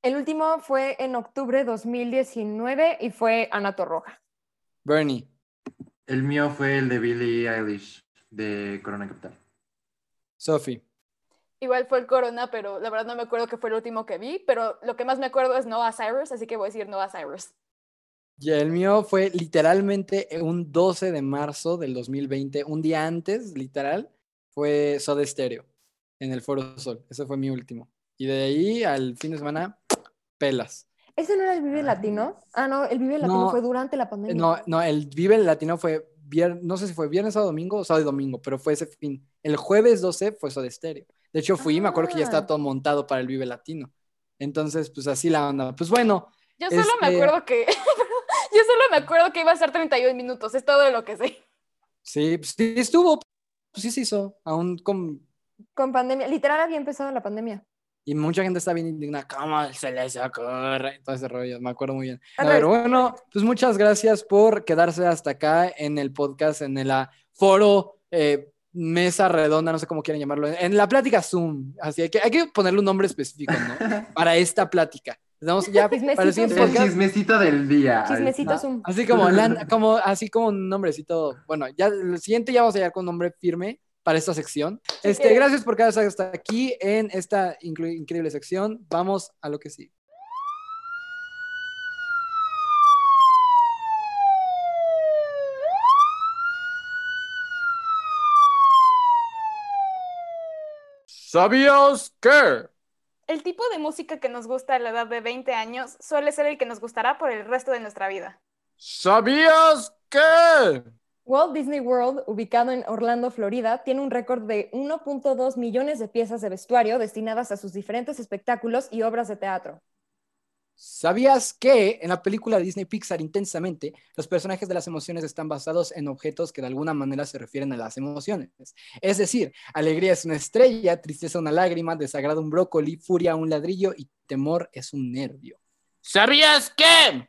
El último fue en octubre de 2019 y fue Anato Roja. Bernie. El mío fue el de Billie Eilish, de Corona Capital. Sophie. Igual fue el Corona, pero la verdad no me acuerdo que fue el último que vi, pero lo que más me acuerdo es Noah Cyrus, así que voy a decir Noah Cyrus. Y el mío fue literalmente un 12 de marzo del 2020, un día antes, literal, fue Soda Stereo en el Foro Sol. Ese fue mi último. Y de ahí al fin de semana, pelas. ¿Ese no era el Vive Latino? Ah, no, el Vive Latino No, fue durante la pandemia. No, no, el Vive Latino fue, vier- no sé si fue viernes o domingo o sábado y domingo, pero fue ese fin. El jueves 12 fue Soda Stereo. De hecho, fui y me acuerdo que ya estaba Ah. todo montado para el Vive Latino. Entonces, pues así la onda. Pues bueno, Yo solo me Este- acuerdo que. Yo solo me acuerdo que iba a ser 31 minutos, es todo lo que sé. sí, pues sí estuvo, pues sí se hizo, aún con Con pandemia. Literal había empezado la pandemia. Y mucha gente está bien indignada, ¿cómo se les ocurre? Todo ese rollo, me acuerdo muy bien. A ver, bueno, pues muchas gracias por quedarse hasta acá en el podcast, en el foro, eh, mesa redonda, no sé cómo quieren llamarlo, en la plática Zoom. Así que hay que ponerle un nombre específico, ¿no? Para esta plática. Les damos ya para el Chismecito siguiente. El chismecito del día. Chismecito. Zoom. Así como, la- como, así como un nombrecito. Bueno, ya el siguiente ya vamos a llegar con un nombre firme para esta sección. Este, gracias por quedarse hasta aquí en esta incre- increíble sección. Vamos a lo que sigue. ¿Sabías que? El tipo de música que nos gusta a la edad de 20 años suele ser el que nos gustará por el resto de nuestra vida. ¿Sabías que? Walt Disney World, ubicado en Orlando, Florida, tiene un récord de 1.2 millones de piezas de vestuario destinadas a sus diferentes espectáculos y obras de teatro. ¿Sabías que en la película Disney Pixar Intensamente, los personajes de las emociones están basados en objetos que de alguna manera se refieren a las emociones? Es decir, alegría es una estrella, tristeza una lágrima, desagrado un brócoli, furia un ladrillo y temor es un nervio. ¿Sabías que?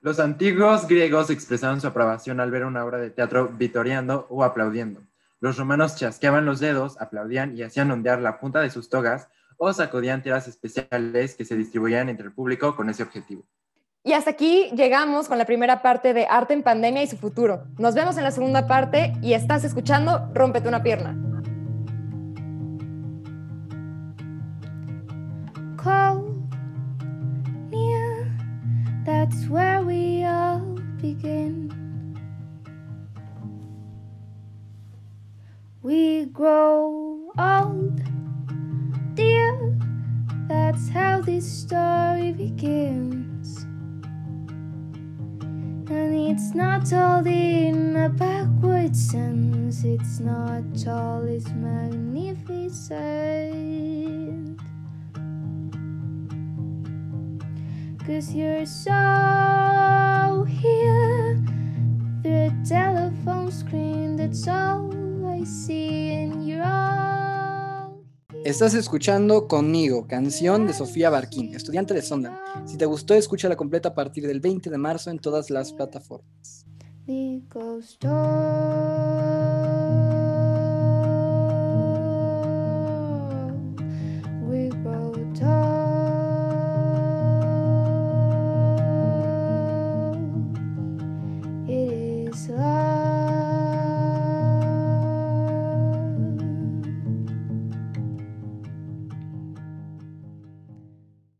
Los antiguos griegos expresaban su aprobación al ver una obra de teatro vitoreando o aplaudiendo. Los romanos chasqueaban los dedos, aplaudían y hacían ondear la punta de sus togas o sacudían tiras especiales que se distribuían entre el público con ese objetivo. Y hasta aquí llegamos con la primera parte de Arte en Pandemia y su futuro. Nos vemos en la segunda parte y estás escuchando Rómpete una pierna. cold, near, that's where we all begin. We grow old, dear, that's how this story begins. And it's not told in a backward sense, it's not all is magnificent. Cause you're so here through a telephone screen. That's all I see, and you're all. Estás escuchando conmigo, canción de Sofía Barquín, estudiante de Sonda. Si te gustó, escúchala completa a partir del 20 de marzo en todas las plataformas.